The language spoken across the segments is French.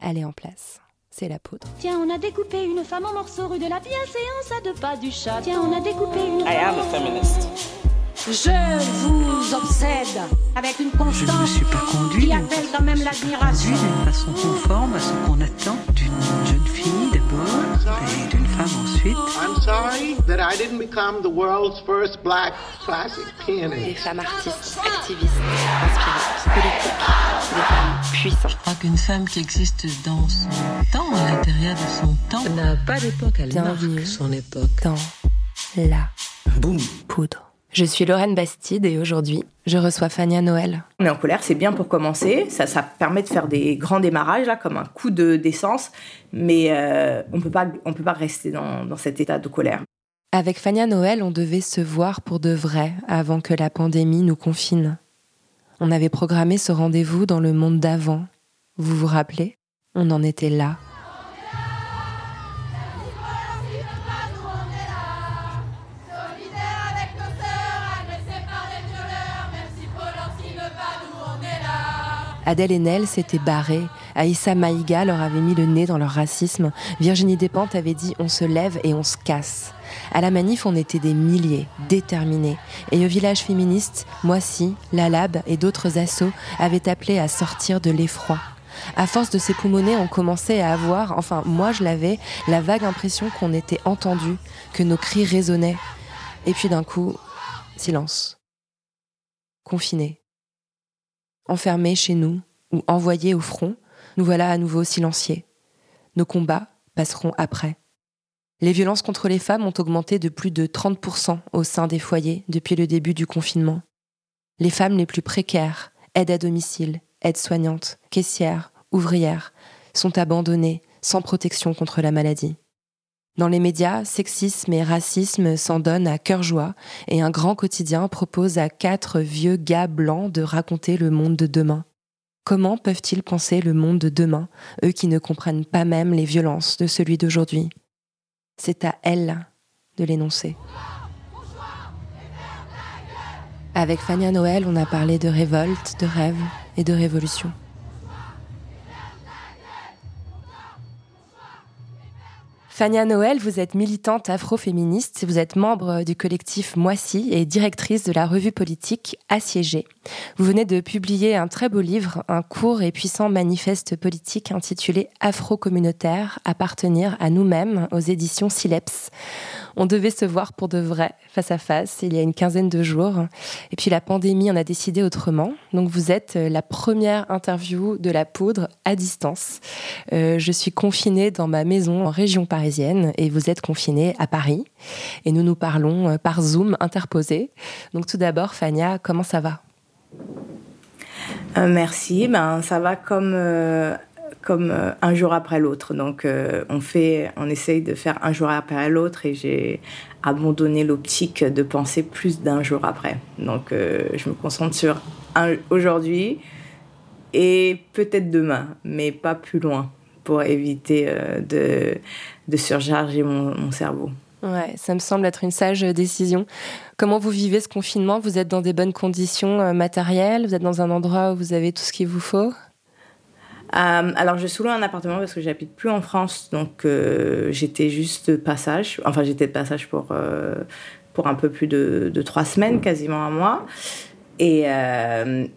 elle est en place. C'est la poudre. Tiens, on a découpé une femme en morceaux rue de la bienséance à deux pas du chat. Tiens, on a découpé une I am a feminist. Je vous obsède avec une Je ne constance suis pas conduit qui appelle quand même l'admiration. d'une façon conforme à ce qu'on attend d'une jeune fille d'abord et d'une femme ensuite. I'm sorry that I didn't become the world's first black classic Des pianist. femmes artistes, activistes, inspirantes, politiques, des femmes puissantes. Je crois qu'une femme qui existe dans son temps, à l'intérieur de son temps, n'a pas d'époque, elle Bienvenue. marque son époque. Dans la Boum poudre. Je suis Lorraine Bastide et aujourd'hui, je reçois Fania Noël. On est en colère, c'est bien pour commencer. Ça, ça permet de faire des grands démarrages, là, comme un coup de d'essence. Mais euh, on peut pas, on peut pas rester dans, dans cet état de colère. Avec Fania Noël, on devait se voir pour de vrai avant que la pandémie nous confine. On avait programmé ce rendez-vous dans le monde d'avant. Vous vous rappelez? On en était là. Adèle Haenel s'était barrée. Aïssa Maïga leur avait mis le nez dans leur racisme. Virginie Despentes avait dit on se lève et on se casse. À la manif, on était des milliers, déterminés. Et au village féministe, Moissy, La Lab et d'autres assos avaient appelé à sortir de l'effroi. À force de s'époumoner, on commençait à avoir, enfin moi je l'avais, la vague impression qu'on était entendu, que nos cris résonnaient. Et puis d'un coup, silence. Confinés. Enfermés chez nous ou envoyés au front, nous voilà à nouveau silenciés. Nos combats passeront après. Les violences contre les femmes ont augmenté de plus de 30% au sein des foyers depuis le début du confinement. Les femmes les plus précaires, aides à domicile, aides-soignantes, caissières, ouvrières, sont abandonnées sans protection contre la maladie. Dans les médias, sexisme et racisme s'en donnent à cœur joie et un grand quotidien propose à quatre vieux gars blancs de raconter le monde de demain. Comment peuvent-ils penser le monde de demain, eux qui ne comprennent pas même les violences de celui d'aujourd'hui? C'est à elles de l'énoncer. Avec Fania Noël, on a parlé de révolte, de rêve et de révolution. Fania Noël, vous êtes militante afroféministe, vous êtes membre du collectif Moissy et directrice de la revue politique Assiégée. Vous venez de publier un très beau livre, un court et puissant manifeste politique intitulé Afro-communautaire, appartenir à nous-mêmes aux éditions Sileps. On devait se voir pour de vrai, face à face, il y a une quinzaine de jours. Et puis la pandémie en a décidé autrement. Donc vous êtes la première interview de la poudre à distance. Euh, je suis confinée dans ma maison en région parisienne et vous êtes confinée à Paris. Et nous nous parlons euh, par Zoom interposé. Donc tout d'abord, Fania, comment ça va? Euh, merci. Ben, ça va comme, euh, comme euh, un jour après l'autre. Donc, euh, on, fait, on essaye de faire un jour après l'autre et j'ai abandonné l'optique de penser plus d'un jour après. Donc, euh, je me concentre sur aujourd'hui et peut-être demain, mais pas plus loin pour éviter de, surcharger mon, mon cerveau. Ouais, ça me semble être une sage décision. Comment vous vivez ce confinement? Vous êtes dans des bonnes conditions matérielles? Vous êtes dans un endroit où vous avez tout ce qu'il vous faut? Euh, alors, je sous-loue un appartement parce que j'habite plus en France, donc euh, j'étais juste de passage. Enfin, j'étais de passage pour, euh, pour un peu plus de, de trois semaines, quasiment un mois. Et,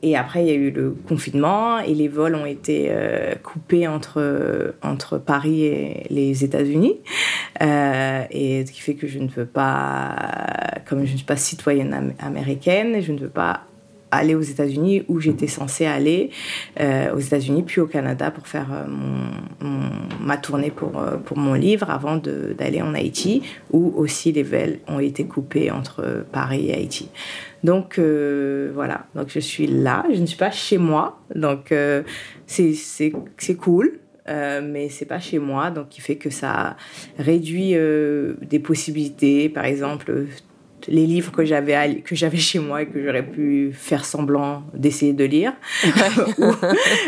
et après, il y a eu le confinement et les vols ont été coupés entre, entre Paris et les États-Unis. Et ce qui fait que je ne peux pas, comme je ne suis pas citoyenne am- américaine, je ne peux pas aller aux États-Unis où j'étais censée aller euh, aux États-Unis puis au Canada pour faire euh, ma tournée pour, euh, pour mon livre avant d'aller en Haïti où aussi les vols ont été coupés entre Paris et Haïti. Donc voilà, donc je suis là, je ne suis pas chez moi, donc euh, c'est cool. euh, mais c'est pas chez moi, donc qui fait que ça réduit des possibilités. Par exemple, les livres que j'avais que j'avais chez moi et que j'aurais pu faire semblant d'essayer de lire. Ou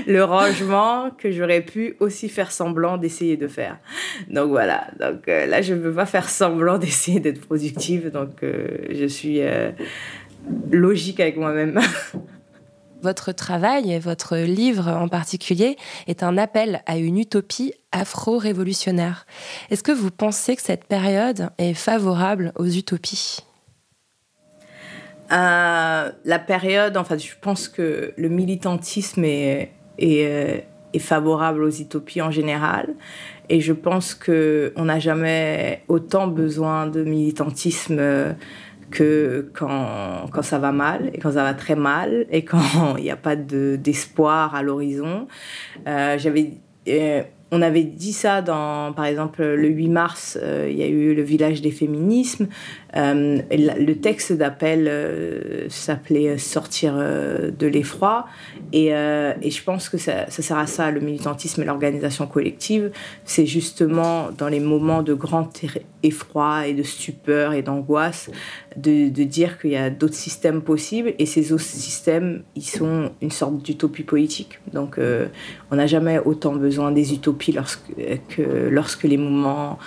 le rangement que j'aurais pu aussi faire semblant d'essayer de faire. Donc voilà. Donc euh, là je ne veux pas faire semblant d'essayer d'être productive. Donc euh, je suis euh, logique avec moi-même. Votre travail et votre livre en particulier est un appel à une utopie afro-révolutionnaire. Est-ce que vous pensez que cette période est favorable aux utopies? La période, enfin, je pense que le militantisme est, est, est favorable aux utopies en général. Et je pense qu'on n'a jamais autant besoin de militantisme que quand, quand ça va mal et quand ça va très mal et quand il n'y a pas d'espoir à l'horizon. Euh, euh, on avait dit ça dans, par exemple, le 8 mars, euh, il y a eu le village des féminismes. Euh, le texte d'appel euh, s'appelait Sortir de l'effroi. Et, je pense que ça, sert à ça, le militantisme et l'organisation collective. C'est justement dans les moments de grand effroi et de stupeur et d'angoisse de, dire qu'il y a d'autres systèmes possibles. Et ces autres systèmes, ils sont une sorte d'utopie politique. Donc on n'a jamais autant besoin des utopies lorsque, que lorsque les moments,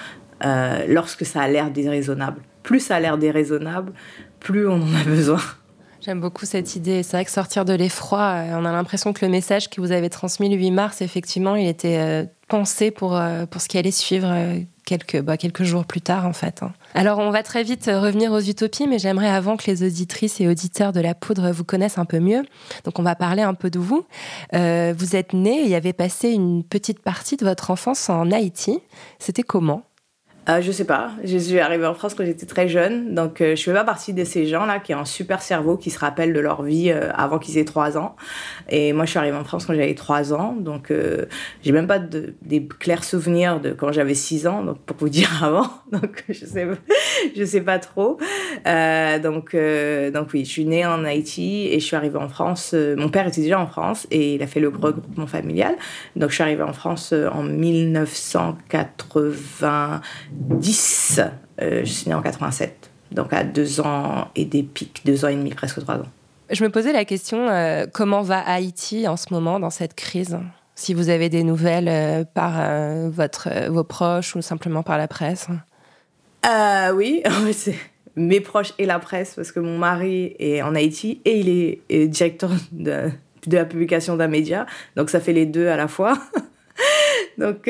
euh, lorsque ça a l'air déraisonnable. Plus ça a l'air déraisonnable, plus on en a besoin. J'aime beaucoup cette idée. C'est vrai que sortir de l'effroi, euh, on a l'impression que le message que vous avez transmis le 8 mars, effectivement, il était euh, pensé pour, pour ce qui allait suivre quelques, bah, quelques jours plus tard, en fait. Hein. Alors, on va très vite revenir aux utopies, mais j'aimerais avant que les auditrices et auditeurs de la poudre vous connaissent un peu mieux. Donc, on va parler un peu de vous. Euh, vous êtes né et avez passé une petite partie de votre enfance en Haïti. C'était comment? Euh, je sais pas. Je suis arrivée en France quand j'étais très jeune, donc euh, je fais pas partie de ces gens-là qui ont un super cerveau, qui se rappellent de leur vie euh, avant qu'ils aient 3 ans. Et moi, je suis arrivée en France quand j'avais 3 ans, donc euh, j'ai même pas de, des clairs souvenirs de quand j'avais 6 ans, donc pour vous dire avant. Donc je sais, je sais pas trop. donc donc oui, je suis née en Haïti et je suis arrivée en France. mon père était déjà en France et il a fait le regroupement familial. Donc je suis arrivée en France en 1980. 10. Euh, je suis née en 87. Donc à deux ans et des pics, deux ans et demi, presque trois ans. Je me posais la question, euh, comment va Haïti en ce moment dans cette crise? Si vous avez des nouvelles euh, par votre, vos proches ou simplement par la presse? Oui, c'est mes proches et la presse, parce que mon mari est en Haïti et il est, directeur de, la publication d'un média. Donc ça fait les deux à la fois. donc...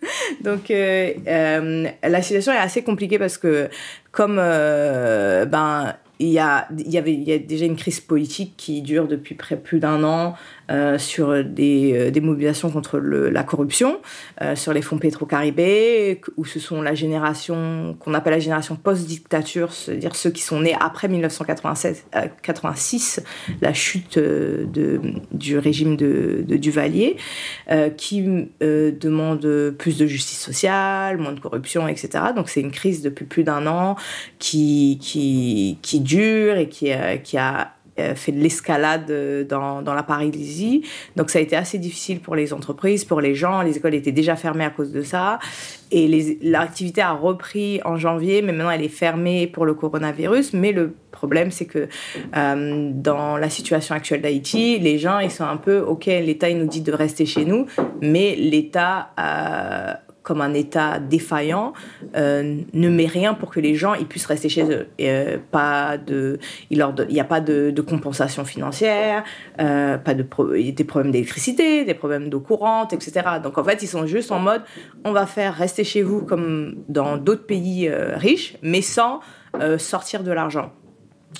Donc, euh, euh, la situation est assez compliquée parce que, comme euh, ben, il y, a, y il y a déjà une crise politique qui dure depuis près plus d'un an euh, sur des, euh, des, mobilisations contre la corruption, euh, sur les fonds pétro-caribés, où ce sont la génération qu'on appelle la génération post-dictature, c'est-à-dire ceux qui sont nés après 1986, la chute du régime de, Duvalier, qui demandent plus de justice sociale, moins de corruption, etc. Donc c'est une crise depuis plus d'un an qui, dure et qui, a fait de l'escalade euh, dans, dans la paralysie. Donc ça a été assez difficile pour les entreprises, pour les gens. Les écoles étaient déjà fermées à cause de ça. Et l'activité a repris en janvier, mais maintenant elle est fermée pour le coronavirus. Mais le problème, c'est que euh, dans la situation actuelle d'Haïti, les gens, ils sont un peu, OK, l'État, il nous dit de rester chez nous, mais l'État... Euh, comme un État défaillant, euh, ne met rien pour que les gens ils puissent rester chez eux. Et, euh, pas de, il n'y a pas de, compensation financière, euh, pas de des problèmes d'électricité, des problèmes d'eau courante, etc. Donc en fait, ils sont juste en mode, on va faire rester chez vous comme dans d'autres pays riches, mais sans sortir de l'argent.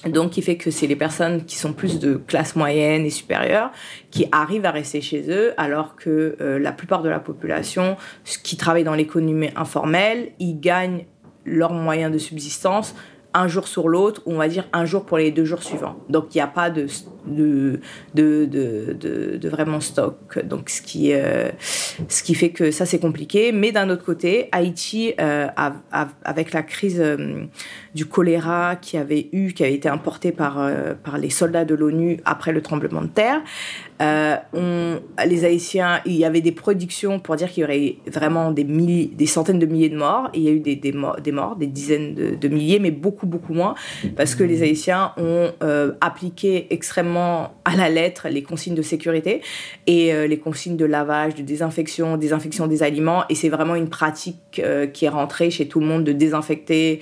Donc, qui fait que c'est les personnes qui sont plus de classe moyenne et supérieure qui arrivent à rester chez eux, alors que euh, la plupart de la population qui travaille dans l'économie informelle, ils gagnent leurs moyens de subsistance un jour sur l'autre, ou on va dire un jour pour les deux jours suivants. Donc il n'y a pas de, de, de, de, de vraiment stock. Donc ce qui, euh, ce qui fait que ça c'est compliqué. Mais d'un autre côté, Haïti, euh, avec la crise euh, du choléra qui avait eu, qui avait été importé par, par les soldats de l'ONU après le tremblement de terre, euh, on, les Haïtiens, il y avait des productions pour dire qu'il y aurait vraiment des, milliers, des centaines de milliers de morts. il y a eu des, des, morts, des dizaines de, milliers, mais beaucoup, beaucoup moins, parce que les Haïtiens ont euh, appliqué extrêmement à la lettre les consignes de sécurité et euh, les consignes de lavage, de désinfection, désinfection des aliments. Et c'est vraiment une pratique qui est rentrée chez tout le monde de désinfecter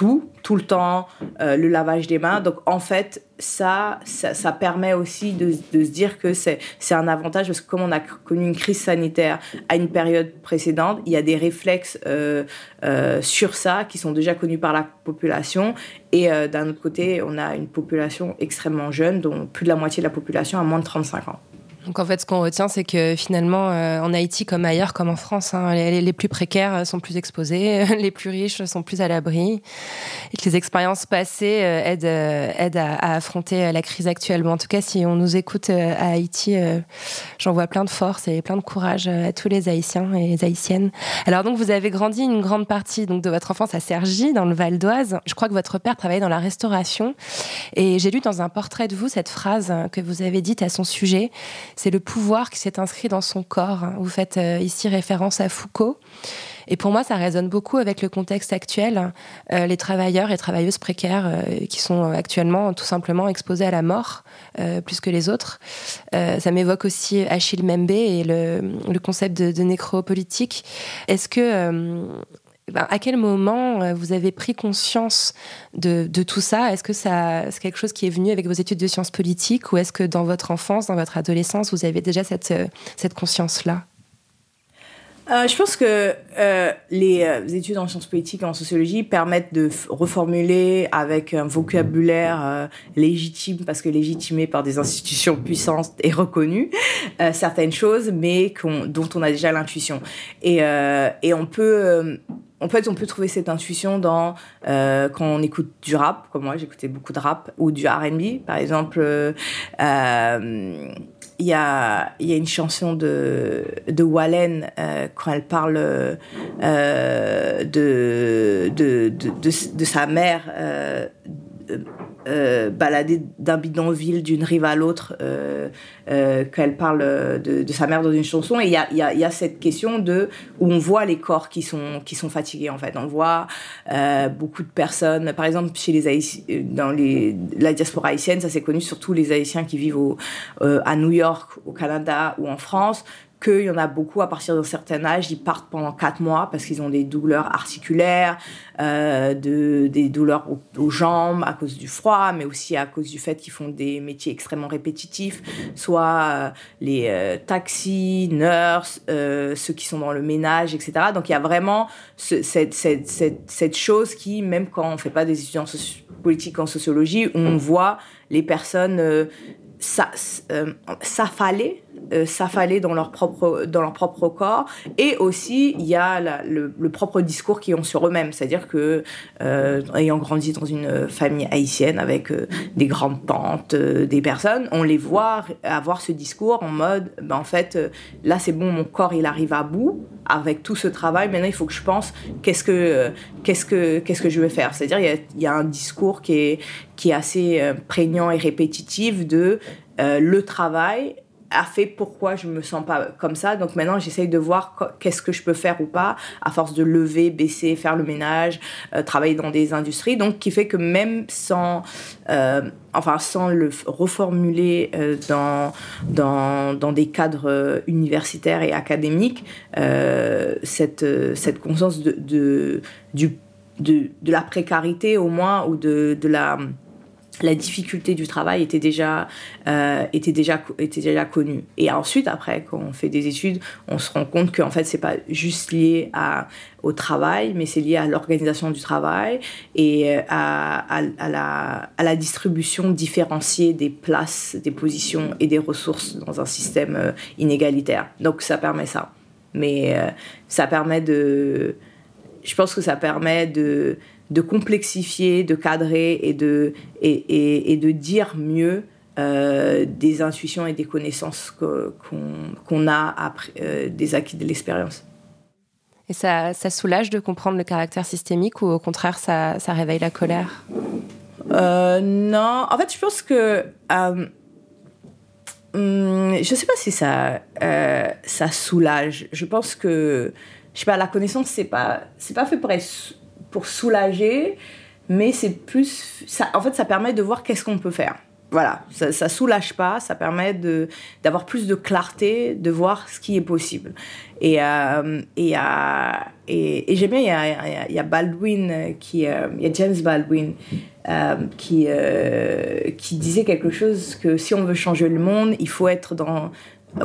tout, tout le temps, euh, le lavage des mains. Donc en fait, ça, ça, permet aussi de, se dire que c'est un avantage parce que comme on a connu une crise sanitaire à une période précédente, il y a des réflexes euh, euh, sur ça qui sont déjà connus par la population. Et d'un autre côté, on a une population extrêmement jeune, dont plus de la moitié de la population a moins de 35 ans. Donc en fait, ce qu'on retient, c'est que finalement, euh, en Haïti comme ailleurs, comme en France, hein, les, plus précaires sont plus exposés, les plus riches sont plus à l'abri, et que les expériences passées euh, aident, euh, aident à, affronter la crise actuelle. en tout cas, si on nous écoute à Haïti, j'en vois plein de force et plein de courage à tous les Haïtiens et les Haïtiennes. Alors donc, vous avez grandi une grande partie donc de votre enfance à Cergy, dans le Val d'Oise. Je crois que votre père travaillait dans la restauration, et j'ai lu dans un portrait de vous cette phrase que vous avez dite à son sujet c'est le pouvoir qui s'est inscrit dans son corps. Vous faites euh, ici référence à Foucault. Et pour moi, ça résonne beaucoup avec le contexte actuel. Euh, les travailleurs et travailleuses précaires euh, qui sont actuellement tout simplement exposés à la mort plus que les autres. ça m'évoque aussi Achille Membe et le, concept de, de nécropolitique. Est-ce que ben, à quel moment euh, vous avez pris conscience de, tout ça? Est-ce que c'est quelque chose qui est venu avec vos études de sciences politiques ou est-ce que dans votre enfance, dans votre adolescence, vous avez déjà cette, euh, conscience-là? Euh, je pense que les études en sciences politiques et en sociologie permettent de reformuler avec un vocabulaire légitime, parce que légitimé par des institutions puissantes et reconnues, certaines choses, mais dont on a déjà l'intuition. Et on peut en fait, on peut trouver cette intuition dans euh, quand on écoute du rap, comme moi, j'écoutais beaucoup de rap, ou du R&B, par exemple. Euh, il y, a, une chanson de, de Wallen euh, quand elle parle euh, de, sa mère euh, balader d'un bidonville d'une rive à l'autre euh, euh, qu'elle parle de, sa mère dans une chanson. Et il y a, y, a, cette question de où on voit les corps qui sont qui sont fatigués en fait. On voit beaucoup de personnes. Par exemple chez les Haïtiens dans la diaspora haïtienne ça c'est connu surtout les Haïtiens qui vivent à New York au Canada ou en France qu'il y en a beaucoup à partir d'un certain âge, ils partent pendant quatre mois parce qu'ils ont des douleurs articulaires, euh, de, des douleurs aux, jambes à cause du froid, mais aussi à cause du fait qu'ils font des métiers extrêmement répétitifs, soit euh, les euh, taxis, nurses, ceux qui sont dans le ménage, etc. Donc il y a vraiment ce, cette, cette, cette, cette, chose qui, même quand on ne fait pas des études en politique en sociologie, on voit les personnes s'affaler, euh, s'affaler dans leur propre dans leur propre corps. Et aussi il y a le, propre discours qu'ils ont sur eux-mêmes. C'est-à-dire que euh, ayant grandi dans une famille haïtienne avec euh, des grandes tantes des personnes on les voit avoir ce discours en mode ben, en fait là c'est bon mon corps il arrive à bout avec tout ce travail. Maintenant il faut que je pense qu'est-ce que qu'est-ce que qu'est-ce que je vais faire? C'est-à-dire il y a, y a un discours qui est qui est assez prégnant et répétitif de le travail a fait pourquoi je me sens pas comme ça. Donc maintenant, j'essaye de voir qu'est-ce que je peux faire ou pas, à force de lever, baisser, faire le ménage, euh, travailler dans des industries. Donc, qui fait que même sans, euh, enfin, sans le reformuler euh, dans, dans, des cadres universitaires et académiques, cette, conscience de, de, de la précarité au moins ou de, de la la difficulté du travail était déjà, euh, était déjà, était déjà connue. Et ensuite, après, quand on fait des études, on se rend compte qu'en fait, c'est pas juste lié au travail, mais c'est lié à l'organisation du travail et euh, à, à, la, à la distribution différenciée des places, des positions et des ressources dans un système euh, inégalitaire. Donc, ça permet ça. Mais ça permet de... Je pense que ça permet de de complexifier, de cadrer et de, et, et, de dire mieux euh, des intuitions et des connaissances qu'on a après euh, des acquis de l'expérience. Et ça, ça, soulage de comprendre le caractère systémique ou au contraire ça, ça réveille la colère? Euh, Non, en fait je pense que... Hum, je ne sais pas si ça, ça soulage. Je pense que je sais pas, la connaissance, c'est pas, pas fait pour être pour soulager, mais c'est plus. Ça, en fait, ça permet de voir qu'est-ce qu'on peut faire. voilà, ça, ça soulage pas, ça permet de d'avoir plus de clarté, de voir ce qui est possible. Et euh, et, euh, et, j'aime bien, il y a, Baldwin qui, euh, y a James Baldwin euh, qui euh, qui disait quelque chose que si on veut changer le monde, il faut être dans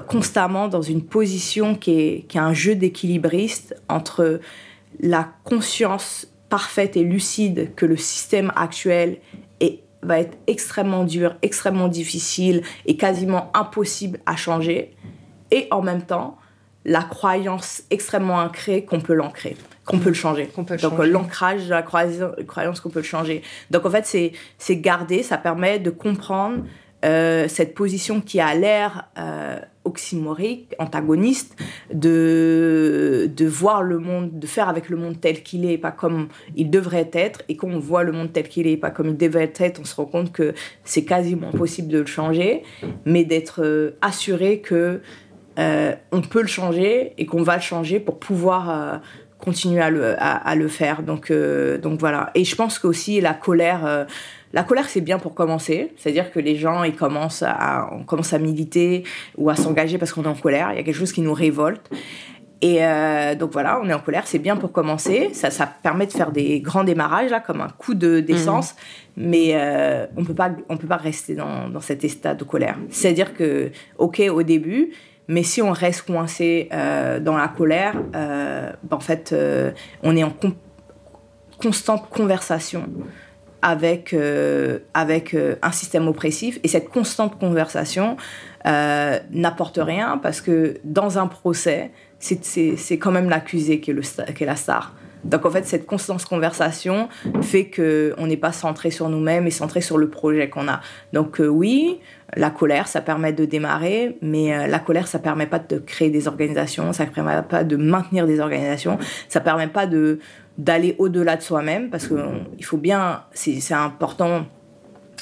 constamment dans une position qui est, qui est un jeu d'équilibriste entre la conscience parfaite et lucide que le système actuel est va être extrêmement dur, extrêmement difficile et quasiment impossible à changer. Et en même temps, la croyance extrêmement ancrée qu'on peut l'ancrer, qu'on peut le changer. Qu'on peut le Donc l'ancrage de la croyance, qu'on peut le changer. Donc en fait, c'est garder, ça permet de comprendre euh, cette position qui a l'air euh, oxymorique, antagoniste, de, de voir le monde, de faire avec le monde tel qu'il est et pas comme il devrait être. Et quand on voit le monde tel qu'il est et pas comme il devrait être, on se rend compte que c'est quasiment impossible de le changer, mais d'être euh, assuré que euh, on peut le changer et qu'on va le changer pour pouvoir continuer à le, à, le faire. Donc, donc voilà. Et je pense qu'aussi la colère, la colère c'est bien pour commencer. C'est-à-dire que les gens ils commencent à, on commence à militer ou à s'engager parce qu'on est en colère. Il y a quelque chose qui nous révolte. Et euh, donc voilà, on est en colère, c'est bien pour commencer. Ça, ça permet de faire des grands démarrages, là, comme un coup de- d'essence. Mais euh, on on peut pas rester dans, dans cet état de colère. C'est-à-dire que, ok, au début, mais si on reste coincé euh, dans la colère, ben, en fait, on est en com- constante conversation avec, euh, avec euh, un système oppressif. Et cette constante conversation euh, n'apporte rien parce que dans un procès, c'est- quand même l'accusé qui, qui est la star. Donc en fait, cette constante conversation fait qu'on n'est pas centré sur nous-mêmes et centré sur le projet qu'on a. Donc oui, la colère, ça permet de démarrer, mais euh, la colère, ça permet pas de créer des organisations, ça permet pas de maintenir des organisations, ça permet pas de d'aller au-delà de soi-même parce qu'il faut bien, c'est c'est important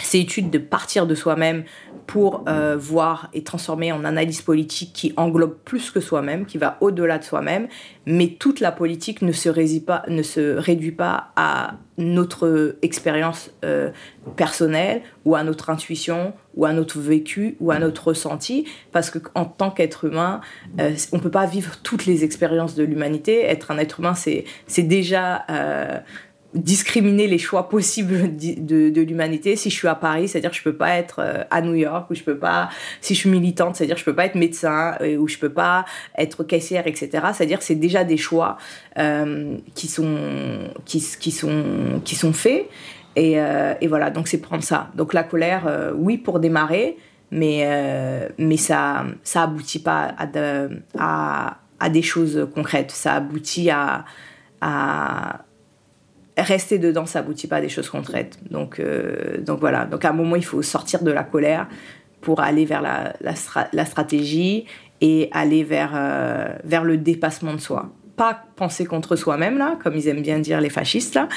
c'est étude de partir de soi-même pour euh, voir et transformer en analyse politique qui englobe plus que soi-même, qui va au-delà de soi-même, mais toute la politique ne se, réduit pas, à notre expérience euh, personnelle ou à notre intuition ou à notre vécu ou à notre ressenti, parce qu'en tant qu'être humain, euh, on ne peut pas vivre toutes les expériences de l'humanité. Être un être humain, c'est déjà... discriminer les choix possibles de, de l'humanité. Si je suis à Paris, c'est-à-dire que je peux pas être euh, à New York, ou je peux pas, si je suis militante, c'est-à-dire que je peux pas être médecin, euh, ou je peux pas être caissière, etc. C'est-à-dire que c'est déjà des choix euh, qui sont, qui, sont, qui sont faits. Et, et voilà, donc c'est prendre ça. Donc la colère, oui, pour démarrer, mais, mais ça, ça aboutit pas à, à, à des choses concrètes. Ça aboutit à, à rester dedans, ça aboutit pas à des choses concrètes. Donc, euh, donc voilà. Donc à un moment, il faut sortir de la colère pour aller vers la, la, stra- la stratégie et aller vers, euh, vers le dépassement de soi. Pas penser contre soi-même, là, comme ils aiment bien dire les fascistes, là.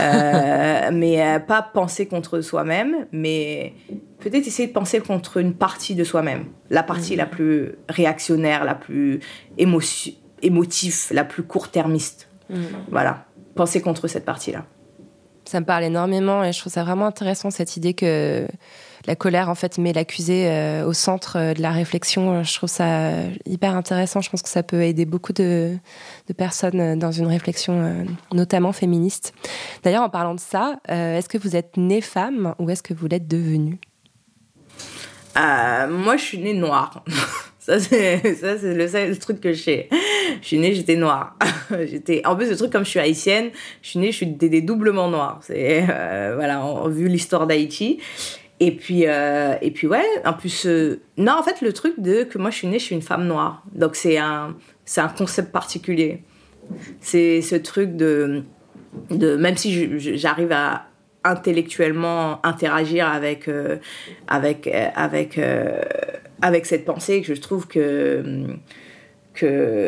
Euh, mais pas penser contre soi-même, mais peut-être essayer de penser contre une partie de soi-même. La partie la plus réactionnaire, la plus émotive, la plus court-termiste. Voilà. Penser contre cette partie-là. Ça me parle énormément et je trouve ça vraiment intéressant cette idée que la colère en fait met l'accusé euh, au centre euh, de la réflexion. Je trouve ça hyper intéressant. Je pense que ça peut aider beaucoup de, de personnes euh, dans une réflexion notamment féministe. D'ailleurs, en parlant de ça, est-ce que vous êtes née femme ou est-ce que vous l'êtes devenue? Euh, moi, je suis née noire. Ça, c'est le seul truc que je sais. Je suis née, j'étais noire. j'étais, en plus, le truc, comme je suis haïtienne, je suis née, je suis doublement noire. C'est, euh, voilà, vu l'histoire d'Haïti. Et puis, euh, et puis, ouais, en plus, euh, non, en fait, le truc de que moi, je suis née, je suis une femme noire. Donc, c'est un, c'est un concept particulier. C'est ce truc de, de même si j'arrive à intellectuellement interagir avec avec avec avec cette pensée que je trouve que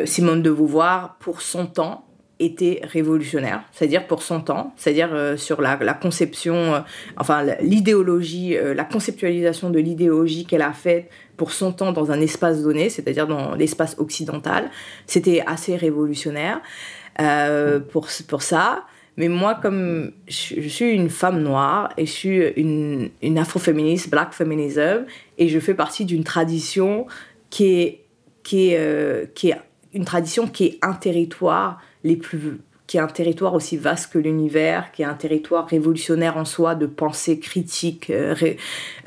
Simone de Beauvoir pour son temps était révolutionnaire, c'est-à-dire pour son temps, c'est-à-dire euh, sur la, conception, euh, enfin l'idéologie, euh, la conceptualisation de l'idéologie qu'elle a faite pour son temps dans un espace donné, c'est-à-dire dans l'espace occidental, c'était assez révolutionnaire pour, pour ça. Mais moi, comme je, suis une femme noire et je suis une, une afroféministe, black feminism, et je fais partie d'une tradition qui est, qui, est, euh, qui est une tradition qui est un territoire les plus qui est un territoire aussi vaste que l'univers, qui est un territoire révolutionnaire en soi de pensée critique, euh,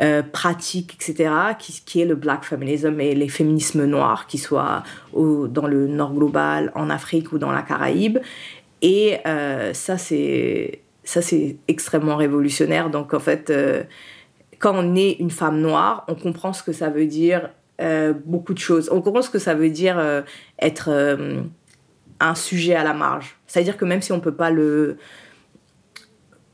euh, pratique, etc., qui, est le black feminism et les féminismes noirs, qui soient dans le nord global, en Afrique ou dans la Caraïbe. Et euh, ça, c'est ça c'est extrêmement révolutionnaire. Donc en fait, quand on est une femme noire, on comprend ce que ça veut dire beaucoup de choses. On comprend ce que ça veut dire être un sujet à la marge. C'est-à-dire que même si on peut pas le...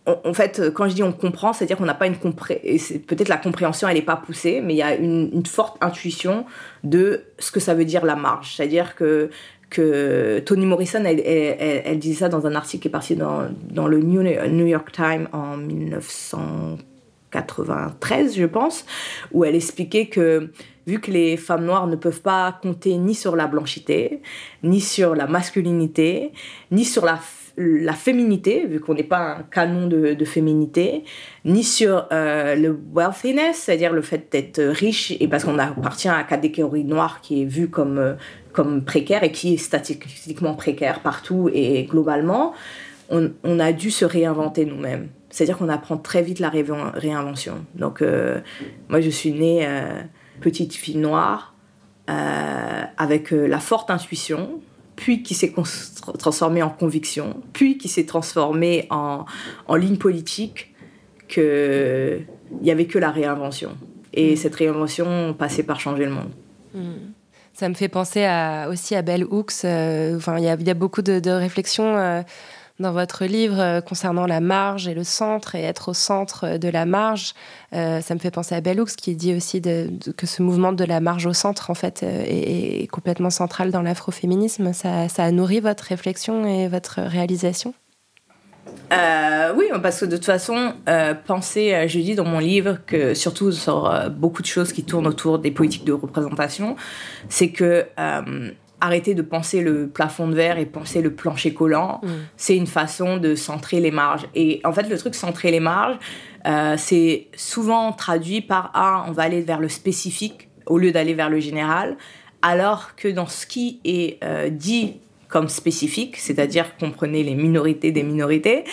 En, fait, quand je dis on comprend, c'est-à-dire qu'on n'a pas une compréhension... Peut-être la compréhension, elle n'est pas poussée, mais il y a une, forte intuition de ce que ça veut dire la marge. C'est-à-dire que que Toni Morrison, elle, elle, disait ça dans un article qui est parti dans, dans le New, York Times en 1993, je pense, où elle expliquait que vu que les femmes noires ne peuvent pas compter ni sur la blanchité, ni sur la masculinité, ni sur la, la féminité, vu qu'on n'est pas un canon de, de féminité, ni sur euh, le wealthiness, c'est-à-dire le fait d'être riche, et parce qu'on appartient à la catégorie noire qui est vue comme, euh, comme précaire et qui est statistiquement précaire partout et globalement, on, a dû se réinventer nous-mêmes. C'est-à-dire qu'on apprend très vite la réinvention. Donc, euh, moi, je suis née petite fille noire euh, avec euh, la forte intuition, puis qui s'est transformée en conviction, puis qui s'est transformée en, ligne politique, qu'il n'y avait que la réinvention. Et cette réinvention passait par changer le monde. Mm. Ça me fait penser aussi à Bell Hooks. Euh, enfin, il y, a beaucoup de, réflexions dans votre livre euh, concernant la marge et le centre et être au centre de la marge. Euh, ça me fait penser à Bellux qui dit aussi que ce mouvement de la marge au centre en fait euh, est, complètement central dans l'afroféminisme. Ça, a nourri votre réflexion et votre réalisation? Oui, parce que de toute façon, penser, je dis dans mon livre que surtout sur beaucoup de choses qui tournent autour des politiques de représentation, c'est que arrêter de penser le plafond de verre et penser le plancher collant, mm. c'est une façon de centrer les marges. Et en fait, le truc centrer les marges, euh, c'est souvent traduit par ah, on va aller vers le spécifique au lieu d'aller vers le général, alors que dans ce qui est euh, dit comme spécifique, c'est-à-dire comprenez les minorités des minorités,